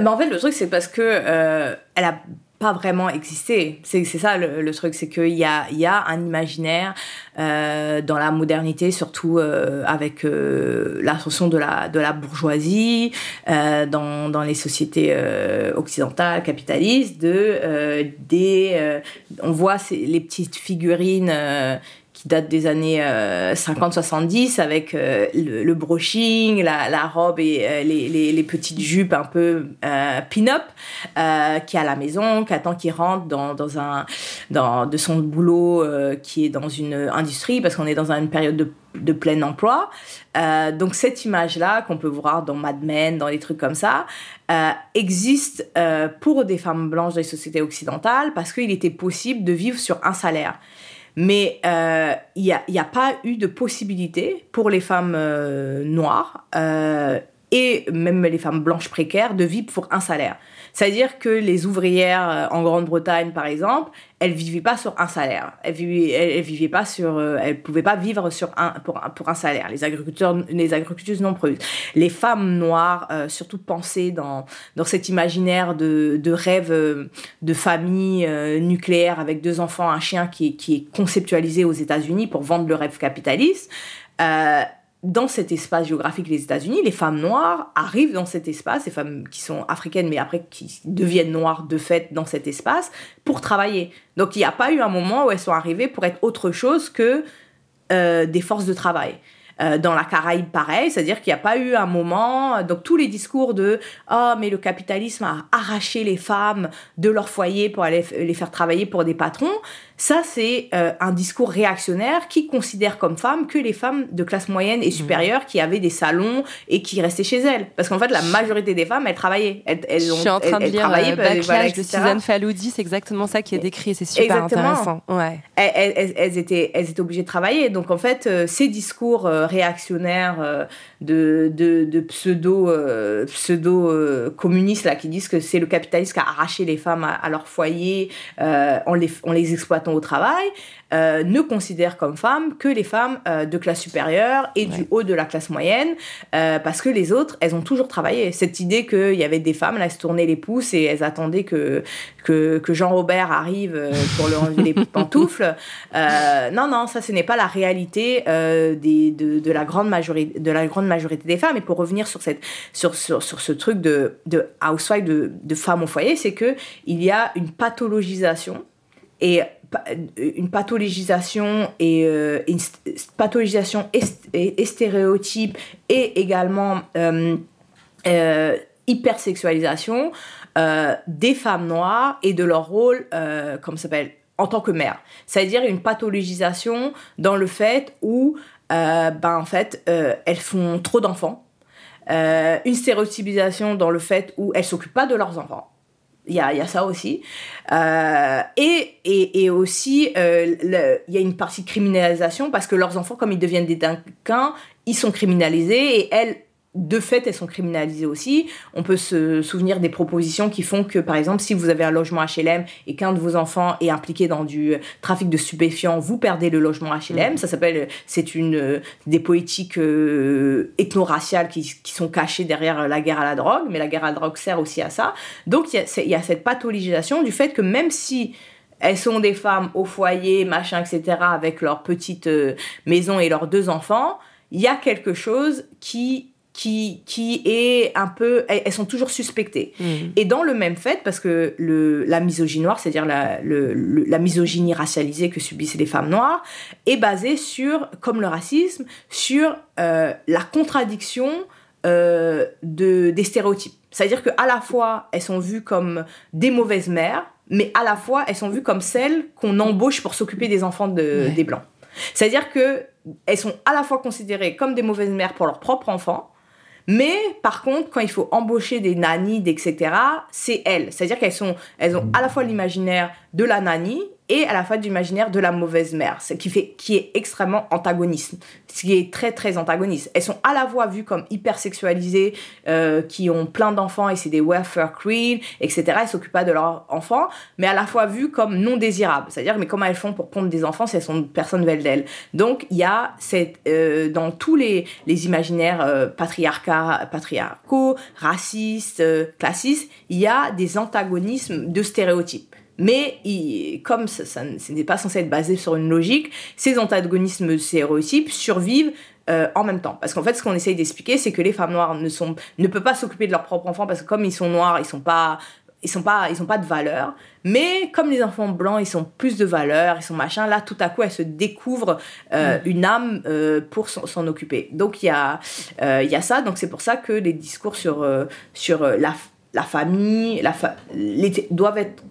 mais en fait, le truc, c'est parce que euh, elle a pas vraiment existé. C'est ça le, truc, c'est qu'il y a, un imaginaire euh, dans la modernité, surtout euh, avec euh, l'ascension de la, bourgeoisie, euh, dans, les sociétés euh, occidentales, capitalistes, de, des, on voit les petites figurines qui date des années 50-70 euh, avec euh, le, brushing, la, robe et euh, les, petites jupes un peu pin-up qui est à la maison, qui attend qu'il rentre dans, dans un, dans, de son boulot qui est dans une industrie parce qu'on est dans une période de de plein emploi. donc cette image-là qu'on peut voir dans Mad Men, dans les trucs comme ça, existe pour des femmes blanches les sociétés occidentales parce qu'il était possible de vivre sur un salaire. Mais euh, il n'y a, pas eu de possibilité pour les femmes euh, noires euh, et même les femmes blanches précaires de vivre pour un salaire. C'est-à-dire que les ouvrières euh, en Grande-Bretagne, par exemple, elles vivaient pas sur un salaire. Elles vivaient, elles, vivaient pas sur, euh, elles pouvaient pas vivre sur un pour, un pour un salaire. Les agriculteurs, les agricultrices non plus. Les femmes noires, euh, surtout pensées dans dans cet imaginaire de de rêve de famille nucléaire avec deux enfants, un chien qui qui est conceptualisé aux États-Unis pour vendre le rêve capitaliste. Euh, dans cet espace géographique les États-Unis, les femmes noires arrivent dans cet espace, les femmes qui sont africaines mais après qui deviennent noires de fait dans cet espace pour travailler. Donc il n'y a pas eu un moment où elles sont arrivées pour être autre chose que euh, des forces de travail. Euh, dans la Caraïbe, pareil, c'est-à-dire qu'il n'y a pas eu un moment, donc tous les discours de oh mais le capitalisme a arraché les femmes de leur foyer pour aller les faire travailler pour des patrons, ça, c'est euh, un discours réactionnaire qui considère comme femmes que les femmes de classe moyenne et mmh. supérieure qui avaient des salons et qui restaient chez elles. Parce qu'en fait, la majorité des femmes, elles travaillaient. Elles, elles ont, Je suis en train de lire euh, Backlash de Suzanne Faloudi, c'est exactement ça qui est décrit, c'est super intéressant. Ouais. Elles, elles, étaient, elles étaient obligées de travailler. Donc en fait, euh, ces discours réactionnaires de, de, pseudo, pseudo communistes là, qui disent que c'est le capitalisme qui a arraché les femmes à, leur foyer en, les, en les exploitant au travail euh, ne considèrent comme femmes que les femmes euh, de classe supérieure et du haut de la classe moyenne, euh, parce que les autres, elles ont toujours travaillé. Cette idée qu'il y avait des femmes, là, elles se tournaient les pouces et elles attendaient que, que, que Jean-Robert arrive pour leur enlever les pantoufles. non, non, ça, ce n'est pas la réalité des, de, de, la grande majorité, de la grande majorité des femmes. Et pour revenir sur, cette, sur, sur, sur ce truc de, de housewife, de, de femmes au foyer, c'est qu'il y a une pathologisation et une pathologisation et euh, pathologisation et, stéréotype et également euh, euh, hypersexualisation euh, des femmes noires et de leur rôle comme s'appelle en tant que mère. C'est-à-dire une pathologisation dans le fait où ben en fait elles font trop d'enfants. Une stéréotypisation dans le fait où elles s'occupent pas de leurs enfants il y a, y a, ça aussi. Euh, et, et, et, aussi, euh, il y a une partie de criminalisation parce que leurs enfants, comme ils deviennent des délinquants, ils sont criminalisés et elles, de fait, elles sont criminalisées aussi. On peut se souvenir des propositions qui font que, par exemple, si vous avez un logement HLM et qu'un de vos enfants est impliqué dans du trafic de stupéfiants, vous perdez le logement HLM. Mmh. Ça s'appelle, c'est une des politiques euh, ethno-raciales qui, qui, sont cachées derrière la guerre à la drogue, mais la guerre à la drogue sert aussi à ça. Donc, il y, y, a cette pathologisation du fait que même si elles sont des femmes au foyer, machin, etc., avec leur petite euh, maison et leurs deux enfants, il y a quelque chose qui qui, qui est un peu... Elles, sont toujours suspectées. Mm. Et dans le même fait, parce que le, la misogynie noire, c'est-à-dire la, le- le- la misogynie racialisée que subissent les femmes noires, est basée sur, comme le racisme, sur euh, la contradiction euh, de, des stéréotypes. C'est-à-dire qu'à la fois, elles sont vues comme des mauvaises mères, mais à la fois, elles sont vues comme celles qu'on embauche pour s'occuper des enfants de, Ouais. des Blancs. C'est-à-dire que elles sont à la fois considérées comme des mauvaises mères pour leurs propres enfants, mais par contre, quand il faut embaucher des nannies, etc., c'est elles. C'est-à-dire qu'elles sont, elles ont à la fois l'imaginaire de la nanny et à la fois l'imaginaire de la mauvaise mère, ce qui fait, qui est extrêmement antagoniste, ce qui est très très antagoniste. Elles sont à la fois vues comme hyper sexualisées, euh, qui ont plein d'enfants et c'est des welfare queens, etc. Elles s'occupent pas de leurs enfants, mais à la fois vues comme non désirables. C'est-à-dire, mais comment elles font pour prendre des enfants si elles sont personne veulent d'elles? Donc il y a cette, euh, dans tous les, les imaginaires euh, patriarcaux, racistes, euh, classistes, il y a des antagonismes de stéréotypes. Mais il- comme ça, ça n'est pas censé être basé sur une logique, ces antagonismes stéréotypes survivent euh, en même temps. Parce qu'en fait, ce qu'on essaye d'expliquer, c'est que les femmes noires ne, sont, ne peuvent pas s'occuper de leurs propres enfants parce que comme ils sont noirs, ils sont pas ils sont pas ils ont pas de valeur. Mais comme les enfants blancs ils sont plus de valeur ils sont machin là tout à coup elles se découvrent euh, une âme euh, pour s'en occuper. Donc il y a euh, y a ça. Donc c'est pour ça que les discours sur sur la la famille la fa- les- doivent être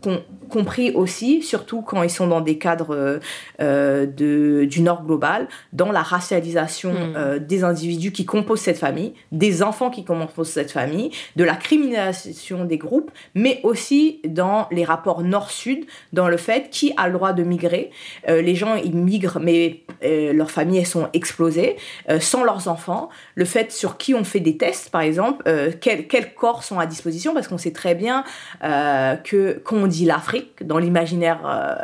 compris aussi surtout quand ils sont dans des cadres euh, euh, de du nord global dans la racialisation Mm. euh, des individus qui composent cette famille des enfants qui composent cette famille de la criminalisation des groupes mais aussi dans les rapports nord-sud, dans le fait qui a le droit de migrer. Euh, les gens, ils migrent, mais leurs familles, elles sont explosées, sans leurs enfants. Le fait sur qui on fait des tests, par exemple, quels, quels corps sont à disposition, parce qu'on sait très bien que quand on dit l'Afrique, dans l'imaginaire euh,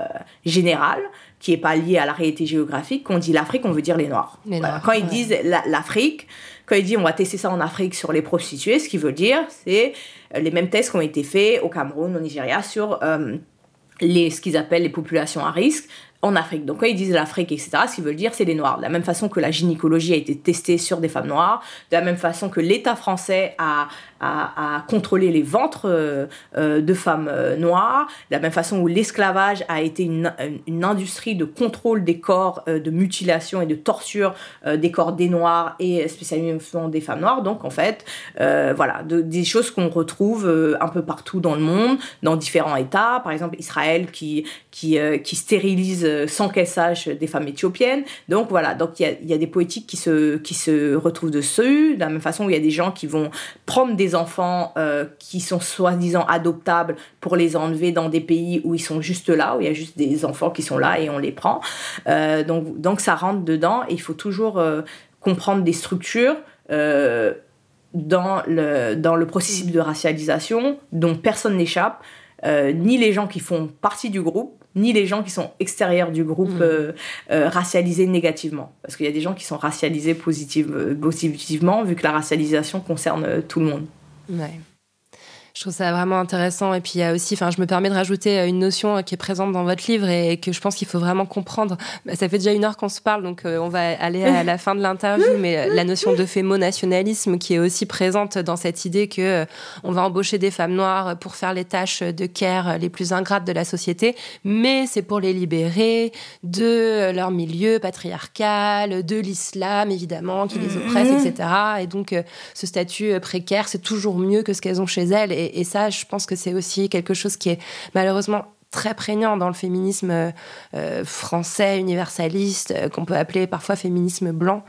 général, qui est pas lié à la réalité géographique, quand on dit l'Afrique, on veut dire les Noirs. Les Voilà. Noirs, Quand ils ouais. disent la- l'Afrique, quand ils disent on va tester ça en Afrique sur les prostituées, ce qui veut dire, c'est euh, les mêmes tests qui ont été faits au Cameroun, au Nigeria, sur euh, les, ce qu'ils appellent les populations à risque en Afrique. Donc quand ils disent l'Afrique, etc., ce qu'ils veulent dire, c'est les Noirs. De la même façon que la gynécologie a été testée sur des femmes noires, de la même façon que l'État français a, a contrôlé les ventres euh, euh, de femmes euh, noires, de la même façon où l'esclavage a été une, industrie de contrôle des corps, de mutilation et de torture des corps des Noirs et spécialement des femmes noires. Donc en fait, voilà, de- des choses qu'on retrouve un peu partout dans le monde, dans différents États. Par exemple, Israël qui, qui, stérilise sans sache des femmes éthiopiennes. Donc voilà, donc il y a, des politiques qui se, qui se retrouvent dessus, de la même façon où il y a des gens qui vont prendre des enfants euh, qui sont soi-disant adoptables pour les enlever dans des pays où ils sont juste là, où il y a juste des enfants qui sont là et on les prend. Euh, donc, donc ça rentre dedans et il faut toujours euh, comprendre des structures. dans le, dans le processus de racialisation dont personne n'échappe, ni les gens qui font partie du groupe, ni les gens qui sont extérieurs du groupe Mm. euh, euh, racialisés négativement. Parce qu'il y a des gens qui sont racialisés positive- positivement, vu que la racialisation concerne tout le monde. Ouais. Je trouve ça vraiment intéressant. Et puis il y a aussi, enfin, je me permets de rajouter euh, une notion euh, qui est présente dans votre livre et que je pense qu'il faut vraiment comprendre. Bah, ça fait déjà une heure qu'on se parle, donc euh, on va aller à la fin de l'interview. Mais la notion de fémonationalisme qui est aussi présente dans cette idée que on va embaucher des femmes noires pour faire les tâches de care les plus ingrates de la société, mais c'est pour les libérer de leur milieu patriarcal, de l'islam évidemment qui les oppresse, Mhm. etc. Et donc ce statut précaire, c'est toujours mieux que ce qu'elles ont chez elles. Et, et ça, je pense que c'est aussi quelque chose qui est malheureusement très prégnant dans le féminisme euh, français, universaliste, euh, qu'on peut appeler parfois féminisme blanc.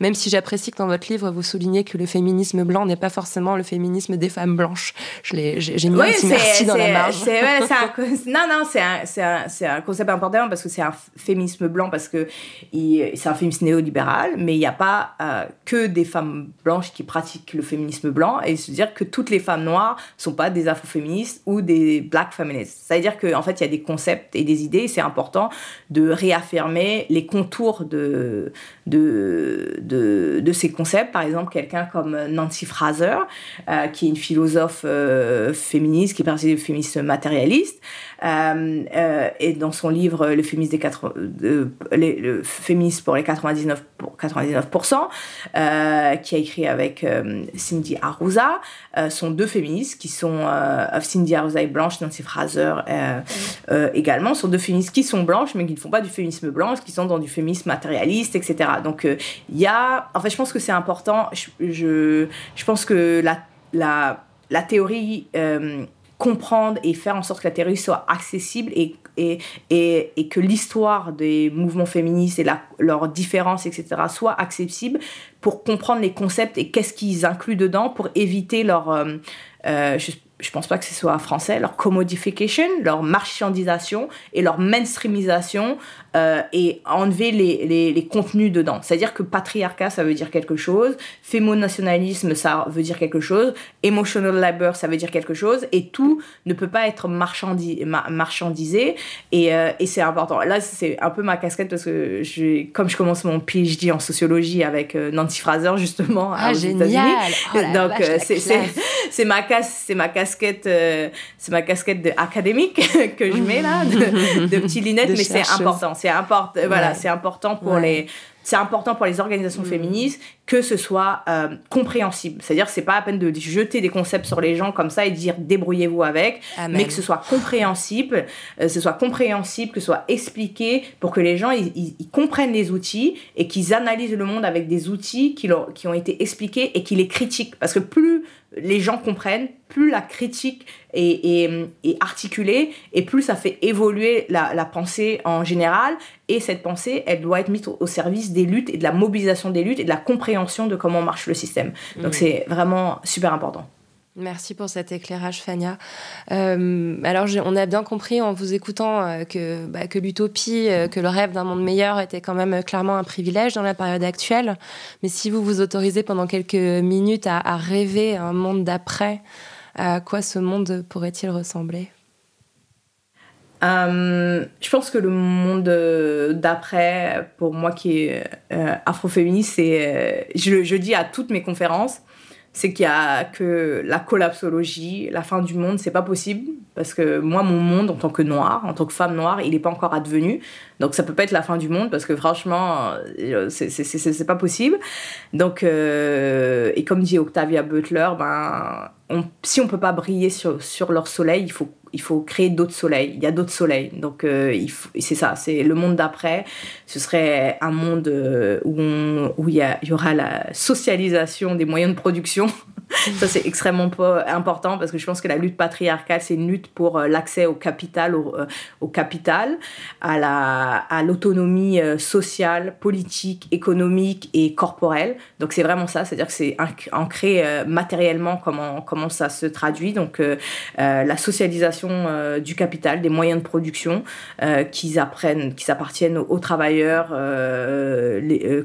Même si j'apprécie que dans votre livre, vous soulignez que le féminisme blanc n'est pas forcément le féminisme des femmes blanches. J'ai mis un petit merci dans la marge. ouais, un non, non, c'est un, concept important parce que c'est un féminisme blanc, parce que c'est un féminisme néolibéral, mais il n'y a pas euh, que des femmes blanches qui pratiquent le féminisme blanc, et se dire que toutes les femmes noires sont pas des afroféministes ou des black feminists. C'est-à-dire qu'en fait, il y a des concepts et des idées, et c'est important de réaffirmer les contours de, de, de, de ces concepts. Par exemple, quelqu'un comme Nancy Fraser, euh, qui est une philosophe euh, féministe, qui est partie du féminisme matérialiste, et dans son livre Le féminisme, des 80, le féminisme pour les 99%, pour 99% qui a écrit avec Cindy Arouza, sont deux féministes qui sont Cindy Arouza est blanche, Nancy Fraser également, sont deux féministes qui sont blanches mais qui ne font pas du féminisme blanc, qui sont dans du féminisme matérialiste, etc. Donc il y a, en fait, je pense que c'est important. Je, je, pense que la, la, la théorie, euh, comprendre et faire en sorte que la théorie soit accessible et, et, et, et que l'histoire des mouvements féministes et leurs différences, etc., soit accessible pour comprendre les concepts et qu'est-ce qu'ils incluent dedans pour éviter leur. Euh, euh, je pense pas que ce soit français, leur commodification, leur marchandisation et leur mainstreamisation euh, et enlever les, les, les contenus dedans. C'est-à-dire que patriarcat, ça veut dire quelque chose, fémonationalisme, ça veut dire quelque chose, emotional labor, ça veut dire quelque chose, et tout ne peut pas être marchandi marchandisé, et, euh, et c'est important. Là, c'est un peu ma casquette parce que je, comme je commence mon PhD en sociologie avec euh, Nancy Fraser, justement, ah, aux génial. Oh, Donc, c'est ma, casse, ma casquette, c'est ma casquette de académique que je mets là, de, de petits lunettes, mais c'est important c'est important, voilà, c'est important pour les c'est important pour les organisations mm. féministes que ce soit euh, compréhensible. C'est-à-dire, c'est pas à peine de jeter des concepts sur les gens comme ça et dire débrouillez-vous avec, mais que ce soit compréhensible, euh, ce soit compréhensible, que ce soit expliqué pour que les gens ils, comprennent les outils et qu'ils analysent le monde avec des outils qui, leur, qui ont été expliqués et qui les critiquent. Parce que plus les gens comprennent, plus la critique est, est, articulée et plus ça fait évoluer la, la, pensée en général. Et cette pensée, elle doit être mise au service des luttes et de la mobilisation des luttes et de la compréhension de comment marche le système. Donc mm. c'est vraiment super important. Merci pour cet éclairage, Fania. Euh, alors, on a bien compris en vous écoutant euh, que, bah, que l'utopie, euh, que le rêve d'un monde meilleur était quand même clairement un privilège dans la période actuelle. Mais si vous vous autorisez pendant quelques minutes à, à rêver un monde d'après, à quoi ce monde pourrait-il ressembler? Je pense que le monde d'après, pour moi qui est afroféministe, c'est, je, je dis à toutes mes conférences, c'est qu'il y a que la collapsologie, la fin du monde, c'est pas possible parce que moi, mon monde en tant que noire, en tant que femme noire, il n'est pas encore advenu. Donc ça peut pas être la fin du monde parce que franchement, euh, c'est pas possible. Donc, euh, et comme dit Octavia Butler, ben, on, si on peut pas briller sur leur soleil, il faut il faut créer d'autres soleils. Il y a d'autres soleils. Donc, euh, c'est ça, c'est le monde d'après. Ce serait un monde euh, où, il y aura la socialisation des moyens de production ça, c'est extrêmement important parce que je pense que la lutte patriarcale, c'est une lutte pour euh, l'accès au capital, au, euh, au, capital, à, la, à l'autonomie euh, sociale, politique, économique et corporelle. Donc, c'est vraiment ça, c'est-à-dire que c'est ancré matériellement comment, comment ça se traduit. Donc, la socialisation du capital, des moyens de production qui, apprennent, qui appartiennent aux, travailleurs, que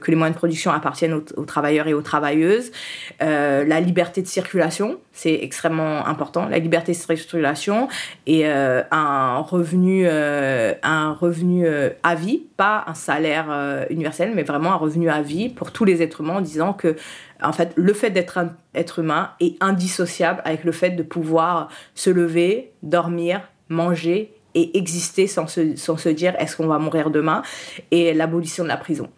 les moyens de production appartiennent aux, aux travailleurs et aux travailleuses, la liberté de circulation, c'est extrêmement important, la liberté de circulation et euh, un revenu, euh, un revenu euh, à vie, pas un salaire universel, mais vraiment un revenu à vie pour tous les êtres humains, en disant que en fait, le fait d'être un être humain est indissociable avec le fait de pouvoir se lever, dormir, manger et exister sans se, sans se dire est-ce qu'on va mourir demain et l'abolition de la prison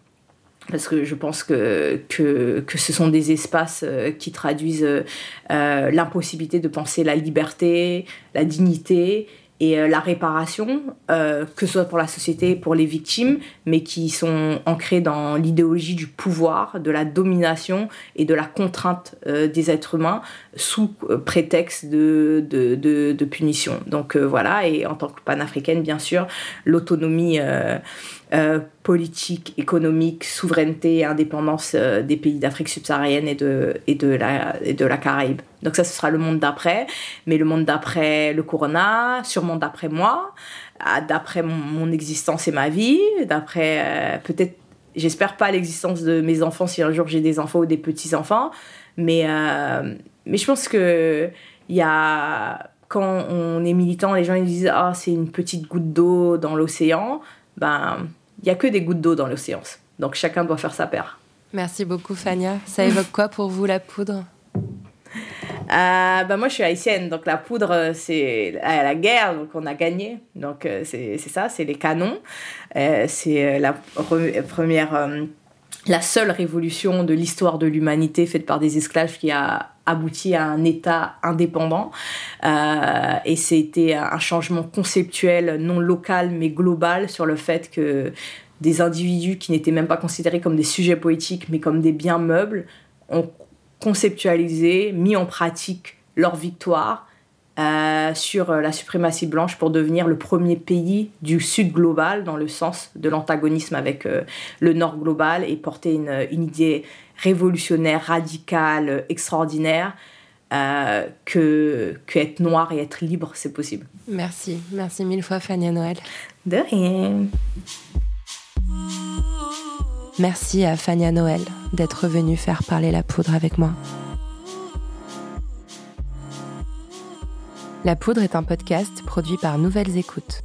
parce que je pense que, que, que, ce sont des espaces euh, qui traduisent euh, l'impossibilité de penser la liberté, la dignité et euh, la réparation, que ce soit pour la société, pour les victimes, mais qui sont ancrés dans l'idéologie du pouvoir, de la domination et de la contrainte des êtres humains sous prétexte de, de, de, de punition. Donc voilà, et en tant que panafricaine, bien sûr, l'autonomie euh, politique, économique, souveraineté et indépendance euh, des pays d'Afrique subsaharienne et de, et, de la, et de la Caraïbe. Donc ça, ce sera le monde d'après, mais le monde d'après le corona, sûrement d'après moi, ah, d'après mon, existence et ma vie, d'après euh, peut-être, j'espère pas l'existence de mes enfants si un jour j'ai des enfants ou des petits-enfants, mais, mais je pense que il y a quand on est militant, les gens ils disent ah c'est une petite goutte d'eau dans l'océan. Ben il n'y a que des gouttes d'eau dans l'océan. Donc chacun doit faire sa paire. Merci beaucoup Fania. Ça évoque quoi pour vous la poudre? Euh, bah moi, je suis haïtienne, donc la poudre, c'est la guerre, donc on a gagné. Donc euh, c'est ça, c'est les canons. Euh, c'est la première, la seule révolution de l'histoire de l'humanité faite par des esclaves qui a abouti à un État indépendant. et c'était un changement conceptuel, non local, mais global, sur le fait que des individus qui n'étaient même pas considérés comme des sujets poétiques, mais comme des biens meubles, ont conceptualisé, mis en pratique leur victoire euh, sur la suprématie blanche pour devenir le premier pays du Sud global dans le sens de l'antagonisme avec euh, le Nord global et porter une idée révolutionnaire, radicale, extraordinaire. Euh, que, que être noir et être libre, c'est possible. Merci, merci mille fois Fania Noël. De rien. Merci à Fania Noël d'être venue faire parler la poudre avec moi. La poudre est un podcast produit par Nouvelles Écoutes.